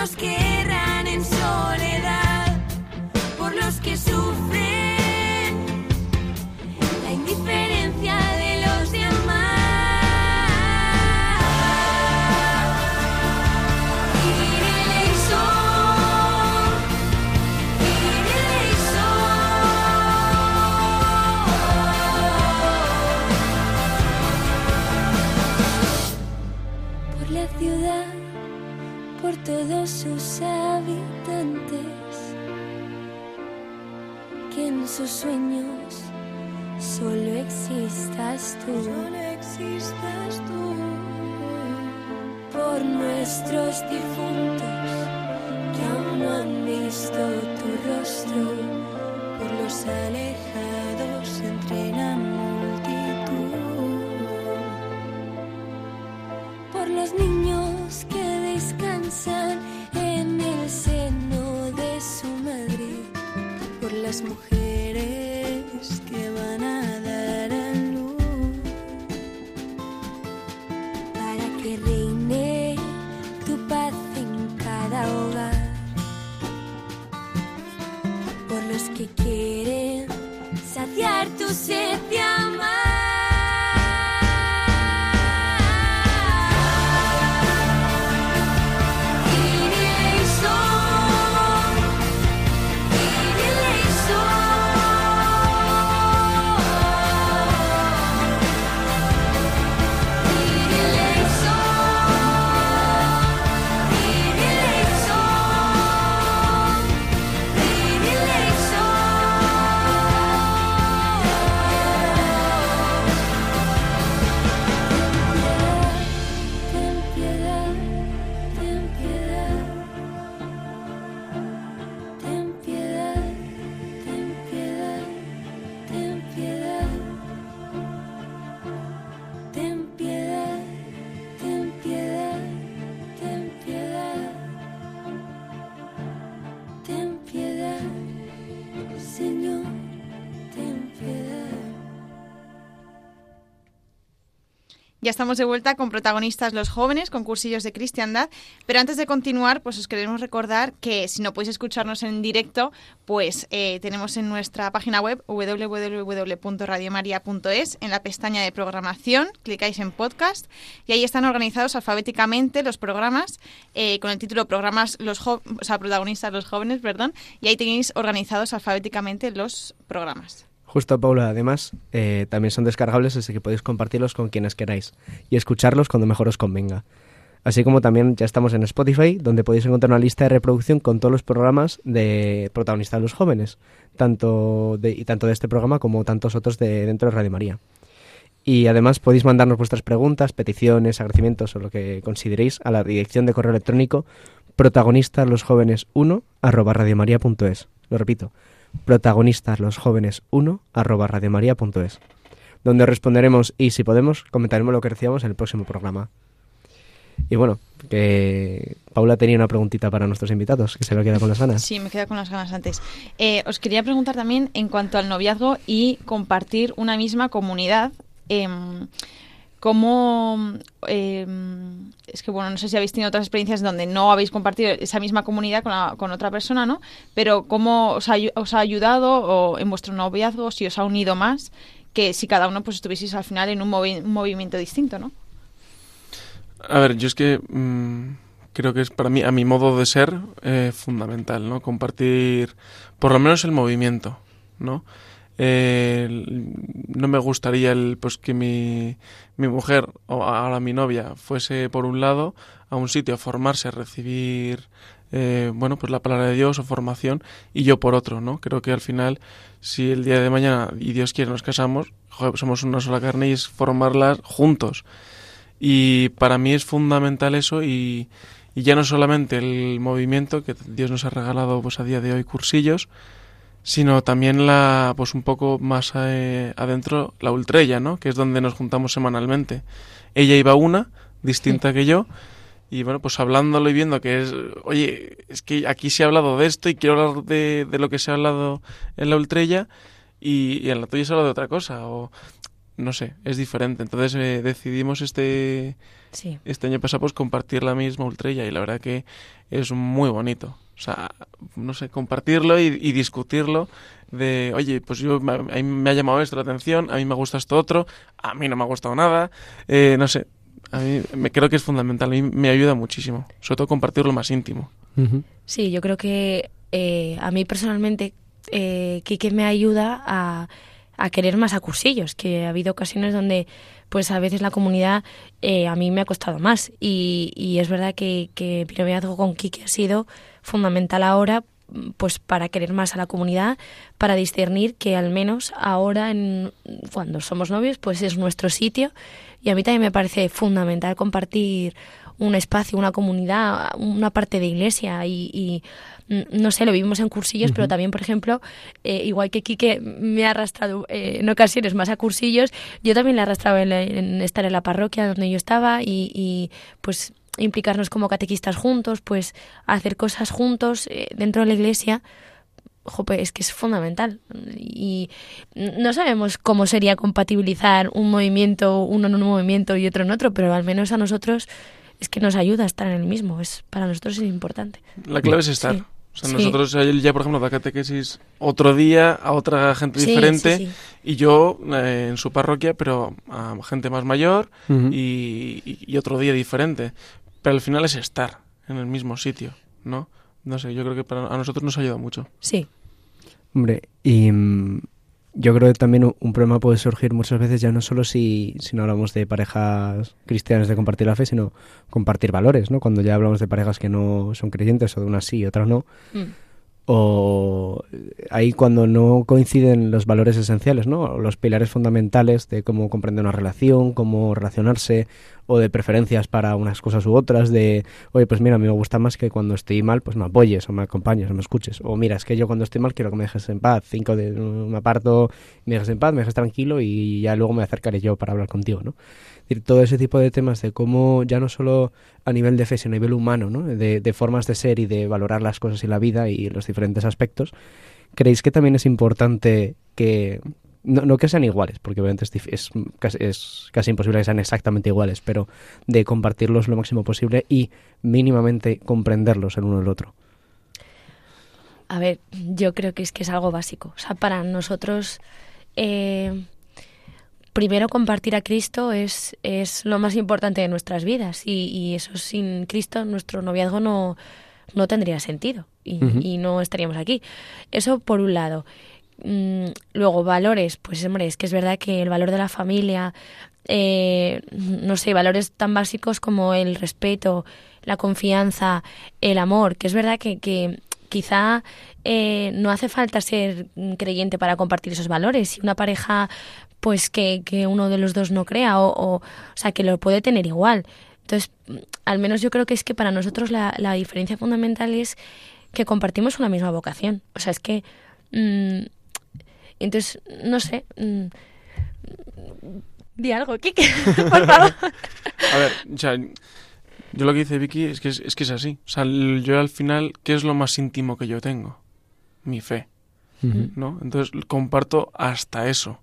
los que erran en soledad por los que sufren todos sus habitantes que en sus sueños solo existas tú. Solo existas tú. Por nuestros difuntos que aún no han visto tu rostro, por los alejados Ya estamos de vuelta con protagonistas los jóvenes, con cursillos de cristiandad. Pero antes de continuar, pues os queremos recordar que si no podéis escucharnos en directo, pues eh, tenemos en nuestra página web www.radiomaria.es, en la pestaña de programación, clicáis en podcast y ahí están organizados alfabéticamente los programas eh, con el título Programas los jo- o sea, protagonistas los jóvenes, perdón, y ahí tenéis organizados alfabéticamente los programas. Justo, Paula, además, eh, también son descargables, así que podéis compartirlos con quienes queráis y escucharlos cuando mejor os convenga. Así como también ya estamos en Spotify, donde podéis encontrar una lista de reproducción con todos los programas de protagonistas de los jóvenes, tanto de, y tanto de este programa como tantos otros de dentro de Radio María. Y además podéis mandarnos vuestras preguntas, peticiones, agradecimientos o lo que consideréis a la dirección de correo electrónico protagonistas los jóvenes 1 arroba. Lo repito, protagonistas los jóvenes 1 arroba radiomaria.es. Donde responderemos y si podemos comentaremos lo que recibamos en el próximo programa. Y bueno, que Paula tenía una preguntita para nuestros invitados, que se lo queda con las ganas. Sí, me queda con las ganas antes. Eh, os quería preguntar también en cuanto al noviazgo y compartir una misma comunidad. em, ¿Cómo.? em, es que, bueno, no sé si habéis tenido otras experiencias donde no habéis compartido esa misma comunidad con, la- con otra persona, ¿no? Pero ¿cómo os ha, os ha ayudado o en vuestro noviazgo, si os ha unido más, que si cada uno pues estuvieseis al final en un, movi- un movimiento distinto, ¿no? A ver, yo es que mm, creo que es para mí, a mi modo de ser, eh, fundamental, ¿no? Compartir por lo menos el movimiento, ¿no? Eh, no me gustaría el, pues que mi, mi mujer o ahora mi novia fuese por un lado a un sitio a formarse, a recibir eh, bueno, pues la palabra de Dios o formación y yo por otro, ¿no? Creo que al final, si el día de mañana y Dios quiere nos casamos, somos una sola carne y es formarlas juntos. Y para mí es fundamental eso y, y ya no solamente el movimiento que Dios nos ha regalado pues a día de hoy cursillos, sino también la pues un poco más eh, adentro la ultrella, ¿no? Que es donde nos juntamos semanalmente. Ella iba una distinta que yo y bueno, pues hablándolo y viendo que es, oye, es que aquí se ha hablado de esto y quiero hablar de, de lo que se ha hablado en la ultrella y, y en la tuya se habla de otra cosa o no sé, es diferente. Entonces eh, decidimos este Sí. este año pasado pues compartir la misma ultrella y la verdad que es muy bonito. O sea, no sé, compartirlo y, y discutirlo de, oye, pues yo me, a mí me ha llamado esto la atención, a mí me gusta esto otro, a mí no me ha gustado nada, eh, no sé, a mí me creo que es fundamental, a mí me ayuda muchísimo, sobre todo compartir lo más íntimo. Sí, yo creo que eh, a mí personalmente eh, Quique me ayuda a, a querer más a cursillos, que ha habido ocasiones donde pues a veces la comunidad eh, a mí me ha costado más. Y, y es verdad que, que mi noviazgo con Quique ha sido fundamental ahora pues para querer más a la comunidad, para discernir que al menos ahora en, cuando somos novios pues es nuestro sitio. Y a mí también me parece fundamental compartir un espacio, una comunidad, una parte de iglesia y, y, no sé, lo vivimos en cursillos, pero también, por ejemplo, eh, igual que Quique me ha arrastrado eh, en ocasiones más a cursillos, yo también le he arrastrado en, la- en estar en la parroquia donde yo estaba y, y, pues implicarnos como catequistas juntos, pues hacer cosas juntos eh, dentro de la iglesia. Jope, es que es fundamental. Y no sabemos cómo sería compatibilizar un movimiento, uno en un movimiento y otro en otro, pero al menos a nosotros es que nos ayuda a estar en el mismo. Es para nosotros es importante. La clave es estar. Sí. O sea, Sí. nosotros, él ya por ejemplo da catequesis otro día a otra gente Sí, diferente sí, sí. y yo eh, en su parroquia, pero a gente más mayor y- y otro día diferente. Pero al final es estar en el mismo sitio, ¿no? No sé, yo creo que para a nosotros nos ayuda mucho. Sí, Hombre, y mm, yo creo que también un, problema puede surgir muchas veces ya no solo si, si no hablamos de parejas cristianas de compartir la fe, sino compartir valores, ¿no? Cuando ya hablamos de parejas que no son creyentes o de unas sí y otras no, Mm. o ahí cuando no coinciden los valores esenciales, ¿no? Los pilares fundamentales de cómo comprender una relación, cómo relacionarse, o de preferencias para unas cosas u otras, de, oye, pues mira, a mí me gusta más que cuando estoy mal, pues me apoyes, o me acompañes, o me escuches, o mira, es que yo cuando estoy mal quiero que me dejes en paz, cinco de, me aparto, me dejes en paz, me dejes tranquilo y ya luego me acercaré yo para hablar contigo, ¿no? Decir, todo ese tipo de temas de cómo ya no solo a nivel de fe, sino a nivel humano, ¿no? De, de formas de ser y de valorar las cosas y la vida y los diferentes aspectos, ¿creéis que también es importante que, no, no que sean iguales, porque obviamente es, es, casi, es casi imposible que sean exactamente iguales, pero de compartirlos lo máximo posible y mínimamente comprenderlos el uno del otro? A ver, yo creo que es que es algo básico. O sea, para nosotros, eh, primero compartir a Cristo es, es lo más importante de nuestras vidas. Y, y eso sin Cristo, nuestro noviazgo no, no tendría sentido y, y no estaríamos aquí. Eso por un lado. Mm, luego, valores, pues hombre, es que es verdad que el valor de la familia, eh, no sé, valores tan básicos como el respeto, la confianza, el amor, que es verdad que, que quizá eh, no hace falta ser creyente para compartir esos valores. Si una pareja pues que, que uno de los dos no crea, o, o, o sea, que lo puede tener igual. Entonces, mm, al menos yo creo que es que para nosotros la, la diferencia fundamental es que compartimos una misma vocación. O sea, es que... mm, entonces, no sé... mm, di algo, Kike, por favor. A ver, o sea, yo lo que dice Vicky es que es, es que es así. O sea, yo al final, ¿qué es lo más íntimo que yo tengo? Mi fe. ¿no? Entonces comparto hasta eso.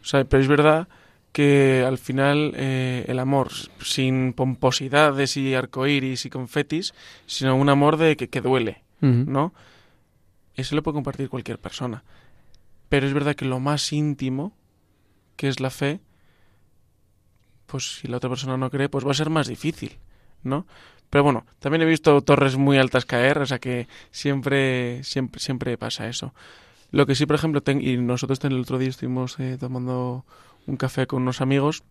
O sea, pero es verdad que al final eh, el amor, sin pomposidades y arcoíris y confetis, sino un amor de que, que duele, Ujú. ¿no? Eso lo puede compartir cualquier persona. Pero es verdad que lo más íntimo, que es la fe, pues si la otra persona no cree, pues va a ser más difícil, ¿no? Pero bueno, también he visto torres muy altas caer, o sea que siempre, siempre, siempre pasa eso. Lo que sí, por ejemplo, ten- y nosotros el otro día estuvimos eh, tomando un café con unos amigos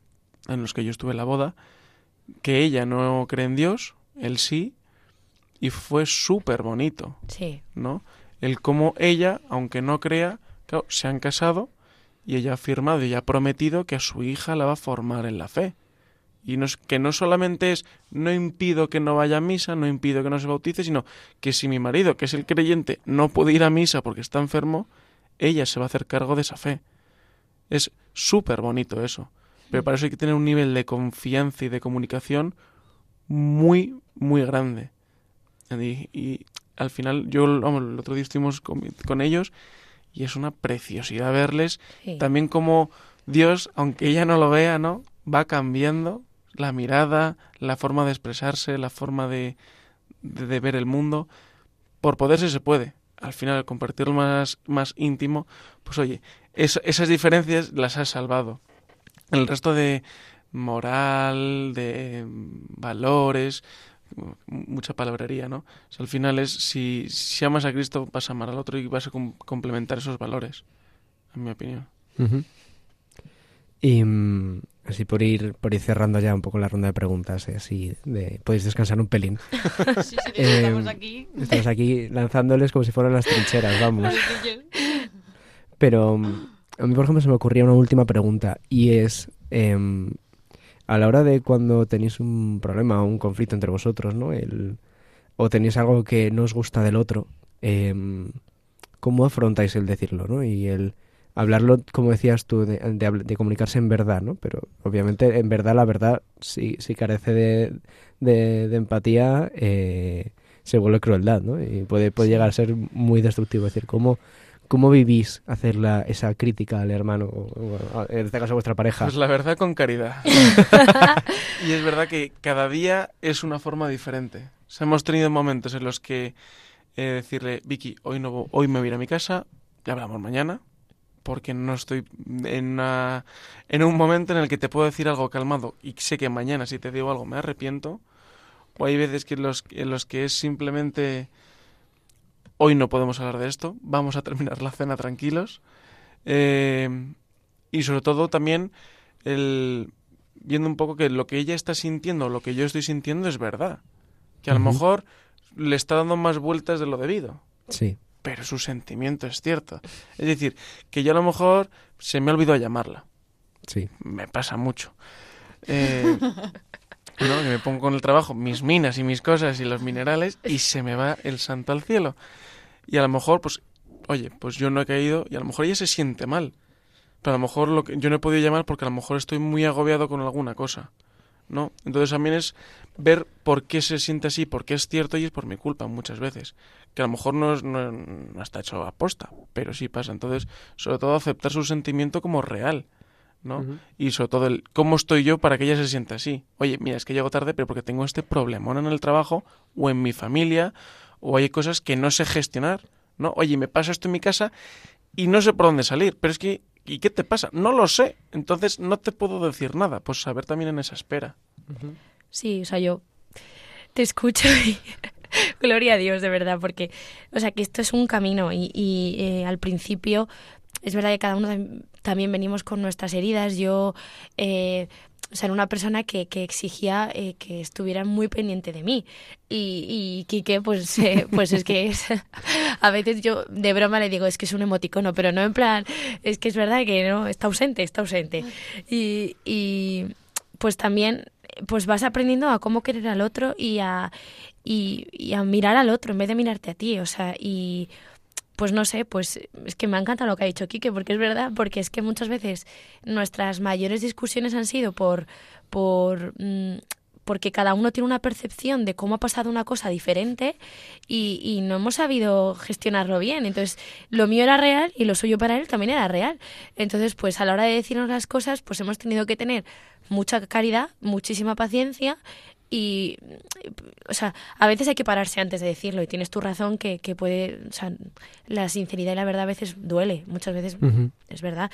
en los que yo estuve en la boda, que ella no cree en Dios, él sí, y fue súper bonito. Sí, ¿no? El cómo ella, aunque no crea, claro, se han casado y ella ha firmado y ha prometido que a su hija la va a formar en la fe. Y no es, que no solamente es no impido que no vaya a misa, no impido que no se bautice, sino que si mi marido, que es el creyente, no puede ir a misa porque está enfermo, ella se va a hacer cargo de esa fe. Es súper bonito eso. Pero para eso hay que tener un nivel de confianza y de comunicación muy, muy grande. Y, y al final, yo vamos, el otro día estuvimos con, con ellos y es una preciosidad verles. sí. También como Dios, aunque ella no lo vea, ¿no? Va cambiando la mirada, la forma de expresarse, la forma de, de, de ver el mundo. Por poderse se puede. Al final, al compartirlo más, más íntimo, pues oye, es- esas diferencias las has salvado. El resto de moral, de valores, mucha palabrería, ¿no? O sea, al final es, si, si amas a Cristo, vas a amar al otro y vas a com- complementar esos valores, en mi opinión. Y mm, así por ir, por ir cerrando ya un poco la ronda de preguntas, eh, así de, podéis descansar un pelín. Sí, sí, hecho, estamos aquí. Estamos aquí lanzándoles como si fueran las trincheras, vamos. Pero mm, a mí, por ejemplo, se me ocurría una última pregunta y es, em, a la hora de cuando tenéis un problema o un conflicto entre vosotros, ¿no? El, o tenéis algo que no os gusta del otro, em, ¿cómo afrontáis el decirlo, ¿no? Y el hablarlo, como decías tú, de, de comunicarse en verdad, ¿no? Pero obviamente, en verdad, la verdad, si, si carece de, de, de empatía, eh, se vuelve crueldad, ¿no? Y puede, puede llegar a ser muy destructivo. Es decir, ¿cómo, cómo vivís hacer la, esa crítica al hermano, o, en este caso a vuestra pareja? Pues la verdad con caridad. y es verdad que cada día es una forma diferente. O sea, hemos tenido momentos en los que eh, decirle, Vicky, hoy, no, hoy me voy a ir a mi casa, ya hablamos mañana, porque no estoy en, una- en un momento en el que te puedo decir algo calmado y sé que mañana si te digo algo me arrepiento. O hay veces que los, en los que es simplemente, hoy no podemos hablar de esto, vamos a terminar la cena tranquilos. Eh, y sobre todo también el viendo un poco que lo que ella está sintiendo, lo que yo estoy sintiendo es verdad. Que a lo mejor le está dando más vueltas de lo debido, Sí. pero su sentimiento es cierto. Es decir, que yo a lo mejor se me olvidó llamarla. Sí. Me pasa mucho. Eh, ¿no? Que me pongo con el trabajo, mis minas y mis cosas y los minerales y se me va el santo al cielo. Y a lo mejor, pues, oye, pues yo no he caído y a lo mejor ella se siente mal. Pero a lo mejor lo que, yo no he podido llamar porque a lo mejor estoy muy agobiado con alguna cosa. ¿No? Entonces también es ver por qué se siente así, por qué es cierto y es por mi culpa muchas veces. Que a lo mejor no, es- no, no está hecho a posta, pero sí pasa. Entonces, sobre todo aceptar su sentimiento como real. ¿no? Y sobre todo el cómo estoy yo para que ella se sienta así. Oye, mira, es que llego tarde, pero porque tengo este problemón en el trabajo o en mi familia, o hay cosas que no sé gestionar, ¿no? Oye, me pasa esto en mi casa y no sé por dónde salir, pero es que, ¿y qué te pasa? No lo sé, entonces no te puedo decir nada, pues saber también en esa espera. Sí, o sea, yo te escucho y gloria a Dios, de verdad, porque, o sea, que esto es un camino y, y, eh, al principio es verdad que cada uno tam- también venimos con nuestras heridas. Yo, eh, o sea, era una persona que, que exigía eh, que estuviera muy pendiente de mí. Y, y Quique, pues, eh, pues es que es, a veces yo de broma le digo, es que es un emoticono, pero no en plan, es que es verdad que no, está ausente, está ausente. Y, y pues también pues vas aprendiendo a cómo querer al otro y a, y, y a mirar al otro en vez de mirarte a ti, o sea, y pues no sé, pues es que me encanta lo que ha dicho Quique, porque es verdad, porque es que muchas veces nuestras mayores discusiones han sido por, por mm, porque cada uno tiene una percepción de cómo ha pasado una cosa diferente y, y no hemos sabido gestionarlo bien. Entonces, lo mío era real y lo suyo para él también era real. Entonces, pues a la hora de decirnos las cosas, pues hemos tenido que tener mucha caridad, muchísima paciencia y, o sea, a veces hay que pararse antes de decirlo y tienes tu razón que, que puede, o sea, la sinceridad y la verdad a veces duele, muchas veces es verdad.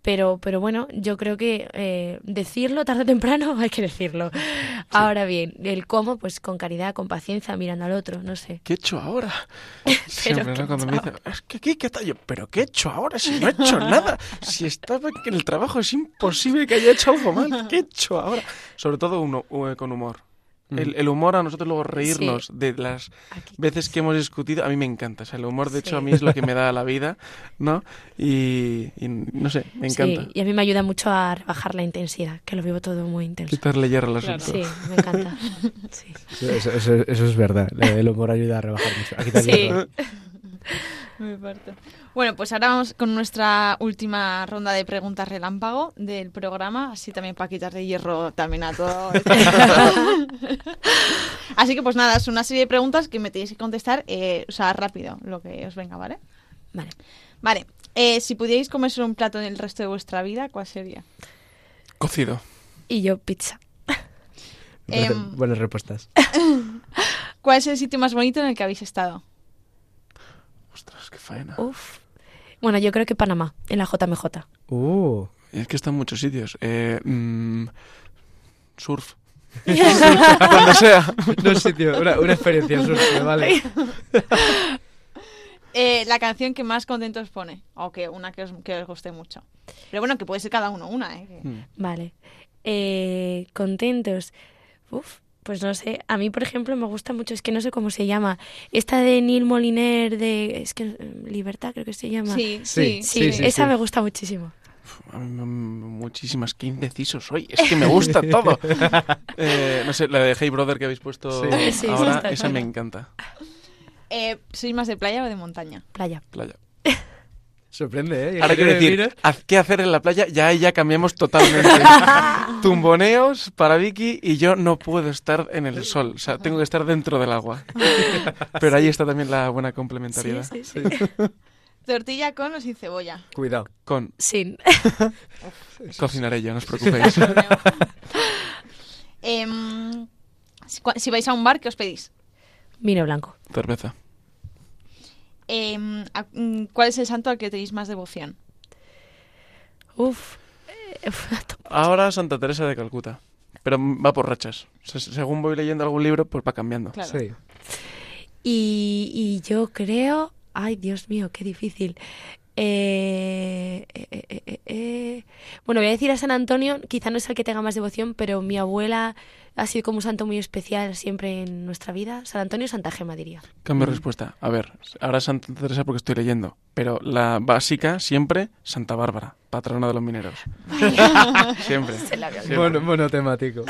Pero, pero bueno, yo creo que eh, decirlo tarde o temprano hay que decirlo. Ahora bien, el cómo, pues con caridad, con paciencia, mirando al otro, no sé. ¿Qué he hecho ahora? Siempre, ¿qué ¿no? he Cuando me dicen, es que aquí, ¿qué tal? Yo, ¿pero qué he hecho ahora? Si no he hecho nada. Si estaba en el trabajo, es imposible que haya hecho algo mal. ¿Qué he hecho ahora? Sobre todo uno, eh, con humor. El, el humor a nosotros luego reírnos de las Aquí. veces que hemos discutido, a mí me encanta. O sea, el humor, de hecho, a mí es lo que me da la vida, ¿no? Y, y no sé, me encanta. Sí, y a mí me ayuda mucho a rebajar la intensidad, que lo vivo todo muy intenso. Quitarle hierro al Claro. asunto. Sí, me encanta. Sí. Eso, eso- eso es verdad. El humor ayuda a rebajar mucho. A quitar Sí. hierro. Me parto. Bueno, pues ahora vamos con nuestra última ronda de preguntas relámpago del programa, así también para quitarle hierro también a todo. así que pues nada, es una serie de preguntas que me tenéis que contestar, eh, o sea, rápido, lo que os venga, ¿vale? Vale. Vale, eh, si pudierais comer solo un plato en el resto de vuestra vida, ¿cuál sería? Cocido. Y yo pizza. Em. Buenas respuestas. ¿Cuál es el sitio más bonito en el que habéis estado? Ostras, qué faena. Uf. Bueno, yo creo que Panamá, en la JMJ. Uh, Es que está en muchos sitios. Eh, mm, surf. Cuando sea. no sé, tío. Una, una experiencia surf, vale. Eh, la canción que más contento os pone, o que una que os, que os guste mucho. Pero bueno, que puede ser cada uno una, ¿eh? Que- Mm. Vale. Eh, contentos. Uf, pues no sé. A mí, por ejemplo, me gusta mucho, es que no sé cómo se llama. Esta de Neil Moliner, de. Es que. Libertad, creo que se llama. Sí, Sí, sí, Sí, sí, sí, esa sí. me gusta muchísimo. Muchísimas, qué indeciso soy. Es que me gusta todo. Eh, no sé, la de Hey Brother que habéis puesto ahora, esa me encanta. Eh, ¿Sois más de playa o de montaña? Playa. Playa. Sorprende, ¿eh? Ahora quiero decir, Mira. ¿qué hacer en la playa? Ya ahí ya cambiamos totalmente. Tumboneos para Vicky y yo no puedo estar en el sol. O sea, tengo que estar dentro del agua. Pero ahí está también la buena Sí, complementariedad. sí, sí. ¿Tortilla con o sin cebolla? Cuidado. Con Sin. cocinaré yo, no os preocupéis. Si, cua- si vais a un bar, ¿qué os pedís? Vino blanco. Cerveza. Em, mm, ¿Cuál es el santo al que tenéis más devoción? Uf. Ahora Santa Teresa de Calcuta. Pero va por rachas. Según voy leyendo algún libro, pues va cambiando. Claro. Sí. Y, y yo creo. Ay, Dios mío, qué difícil. Eh, eh, eh, eh. Bueno, voy a decir a San Antonio, quizá no es el que tenga más devoción, pero mi abuela ha sido como un santo muy especial siempre en nuestra vida. San Antonio Santa Gema, diría. Cambio de respuesta. A ver, ahora Santa Teresa porque estoy leyendo. Pero la básica, siempre, Santa Bárbara, patrona de los mineros. siempre. Siempre. Bueno, monotemático.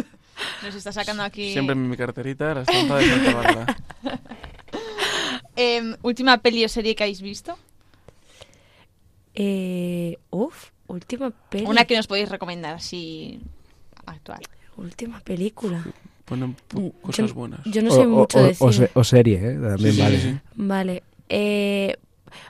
Nos está sacando aquí. Siempre en mi carterita la estampa de Santa Bárbara. Em, ¿Última peli o serie que habéis visto? Eh, uf, última peli. Una que nos podéis recomendar, así actual. Última película. Ponen po- Mm, cosas yo- buenas. Yo no sé mucho o- de o cine. se- o serie, ¿eh? También Sí, vale. sí, sí. Vale. Eh,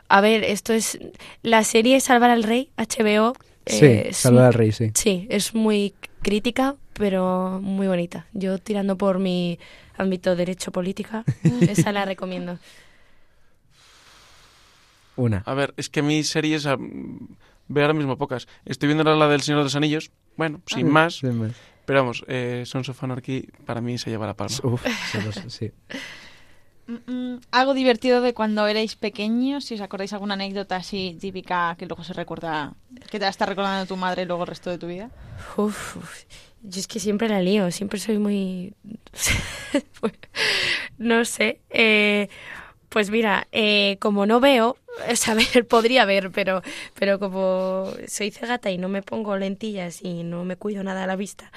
a ver, esto es. La serie Salvar al Rey, HBO. Sí, eh, es Salvar al Rey, sí. Sí, es muy crítica, pero muy bonita. Yo tirando por mi ámbito derecho política, esa la recomiendo. Una. A ver, es que a mí series ah, mm, veo ahora mismo pocas. Estoy viendo la del Señor de los Anillos. Bueno, sin Ah, más. sin más. Pero vamos, eh, Sons of Anarchy para mí se lleva la palma. Uf, se los- sí. Mm, mm, algo divertido de cuando erais pequeños, si os acordáis alguna anécdota así típica que luego se recuerda, que te la está recordando tu madre luego el resto de tu vida. Uf, uf. Yo es que siempre la lío, siempre soy muy... Pues, no sé. eh, pues mira, eh, como no veo, ver, podría ver, pero, pero como soy cegata y no me pongo lentillas y no me cuido nada a la vista,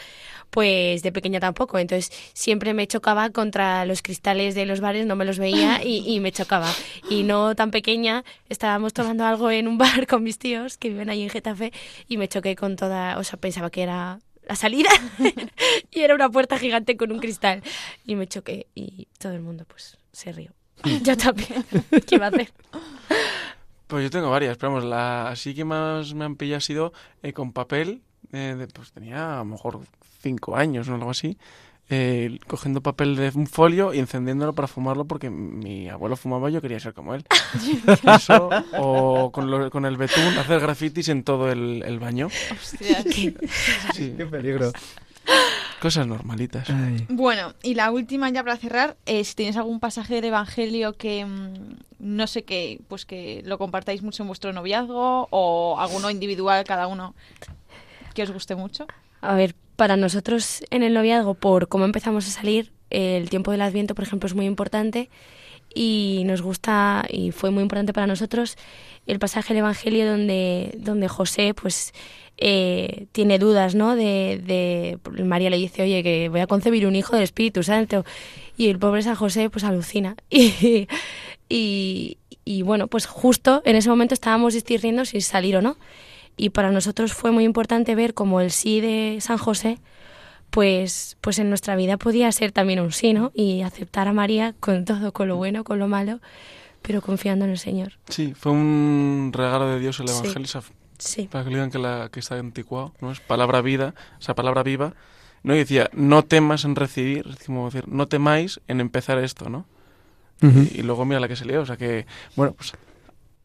pues de pequeña tampoco. Entonces siempre me chocaba contra los cristales de los bares, no me los veía y, y me chocaba. Y no tan pequeña, estábamos tomando algo en un bar con mis tíos que viven ahí en Getafe y me choqué con toda, o sea, pensaba que era la salida y era una puerta gigante con un cristal y me choqué y todo el mundo pues se rió. Yo también. ¿Qué iba a hacer? Pues yo tengo varias, pero vamos, la así que más me han pillado ha sido eh, con papel, eh, de- pues tenía a lo mejor cinco años o algo así, eh, cogiendo papel de un folio y encendiéndolo para fumarlo porque mi abuelo fumaba y yo quería ser como él. Eso, o con, lo- con el betún hacer grafitis en todo el, el baño. Hostias. Sí, Qué peligro. Cosas normalitas. Ay. Bueno, y la última ya para cerrar, eh, si tienes algún pasaje del Evangelio que mm, no sé qué, pues que lo compartáis mucho en vuestro noviazgo o alguno individual cada uno que os guste mucho. A ver, para nosotros en el noviazgo, por cómo empezamos a salir, el tiempo del Adviento, por ejemplo, es muy importante y nos gusta y fue muy importante para nosotros el pasaje del Evangelio donde, donde José pues eh, tiene dudas, ¿no? De, de María le dice, oye, que voy a concebir un hijo del Espíritu Santo y el pobre San José pues alucina y, y, y bueno, pues justo en ese momento estábamos discerniendo si salir o no y para nosotros fue muy importante ver cómo el sí de San José pues pues en nuestra vida podía ser también un sí, ¿no? Y aceptar a María con todo, con lo bueno, con lo malo, pero confiando en el Señor. Sí, fue un regalo de Dios el. Evangelio, Sí. para que le digan que, la, que está anticuado, ¿no? Es palabra vida, esa palabra viva. No y decía, no temas en recibir, es como decir, no temáis en empezar esto, ¿no? Ujú. Y, y luego mira la que se lió, o sea que, bueno, pues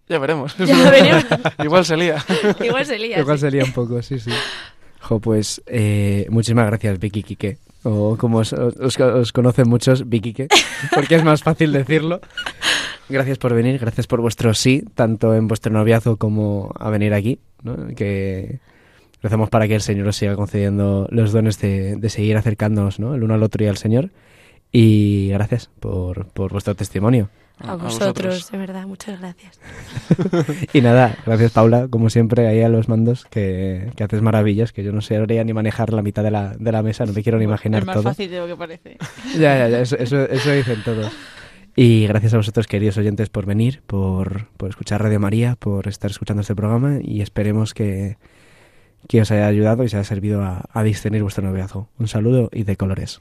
ya veremos. Ya veremos. Igual se lía. Igual se lía. Igual sí. sería un poco, sí, sí. Jo, pues eh, muchísimas gracias, Vicky Quique. O como os, os- os conocen muchos, Vicky Quique, porque es más fácil decirlo. Gracias por venir, gracias por vuestro sí, tanto en vuestro noviazgo como a venir aquí. ¿No? Que rezamos para que el Señor os siga concediendo los dones de, de seguir acercándonos ¿no? el uno al otro y al Señor. Y gracias por, por vuestro testimonio. A vosotros, de verdad, muchas gracias. Y nada, gracias Paula, como siempre, ahí a los mandos, que, que haces maravillas, que yo no sabría ni manejar la mitad de la, de la mesa, no me quiero ni imaginar es más todo. fácil de lo que parece. Ya, ya, ya, eso, eso, eso dicen todos. Y gracias a vosotros, queridos oyentes, por venir, por, por escuchar Radio María, por estar escuchando este programa y esperemos que, que os haya ayudado y os haya servido a, a discernir vuestro noviazgo. Un saludo y de colores.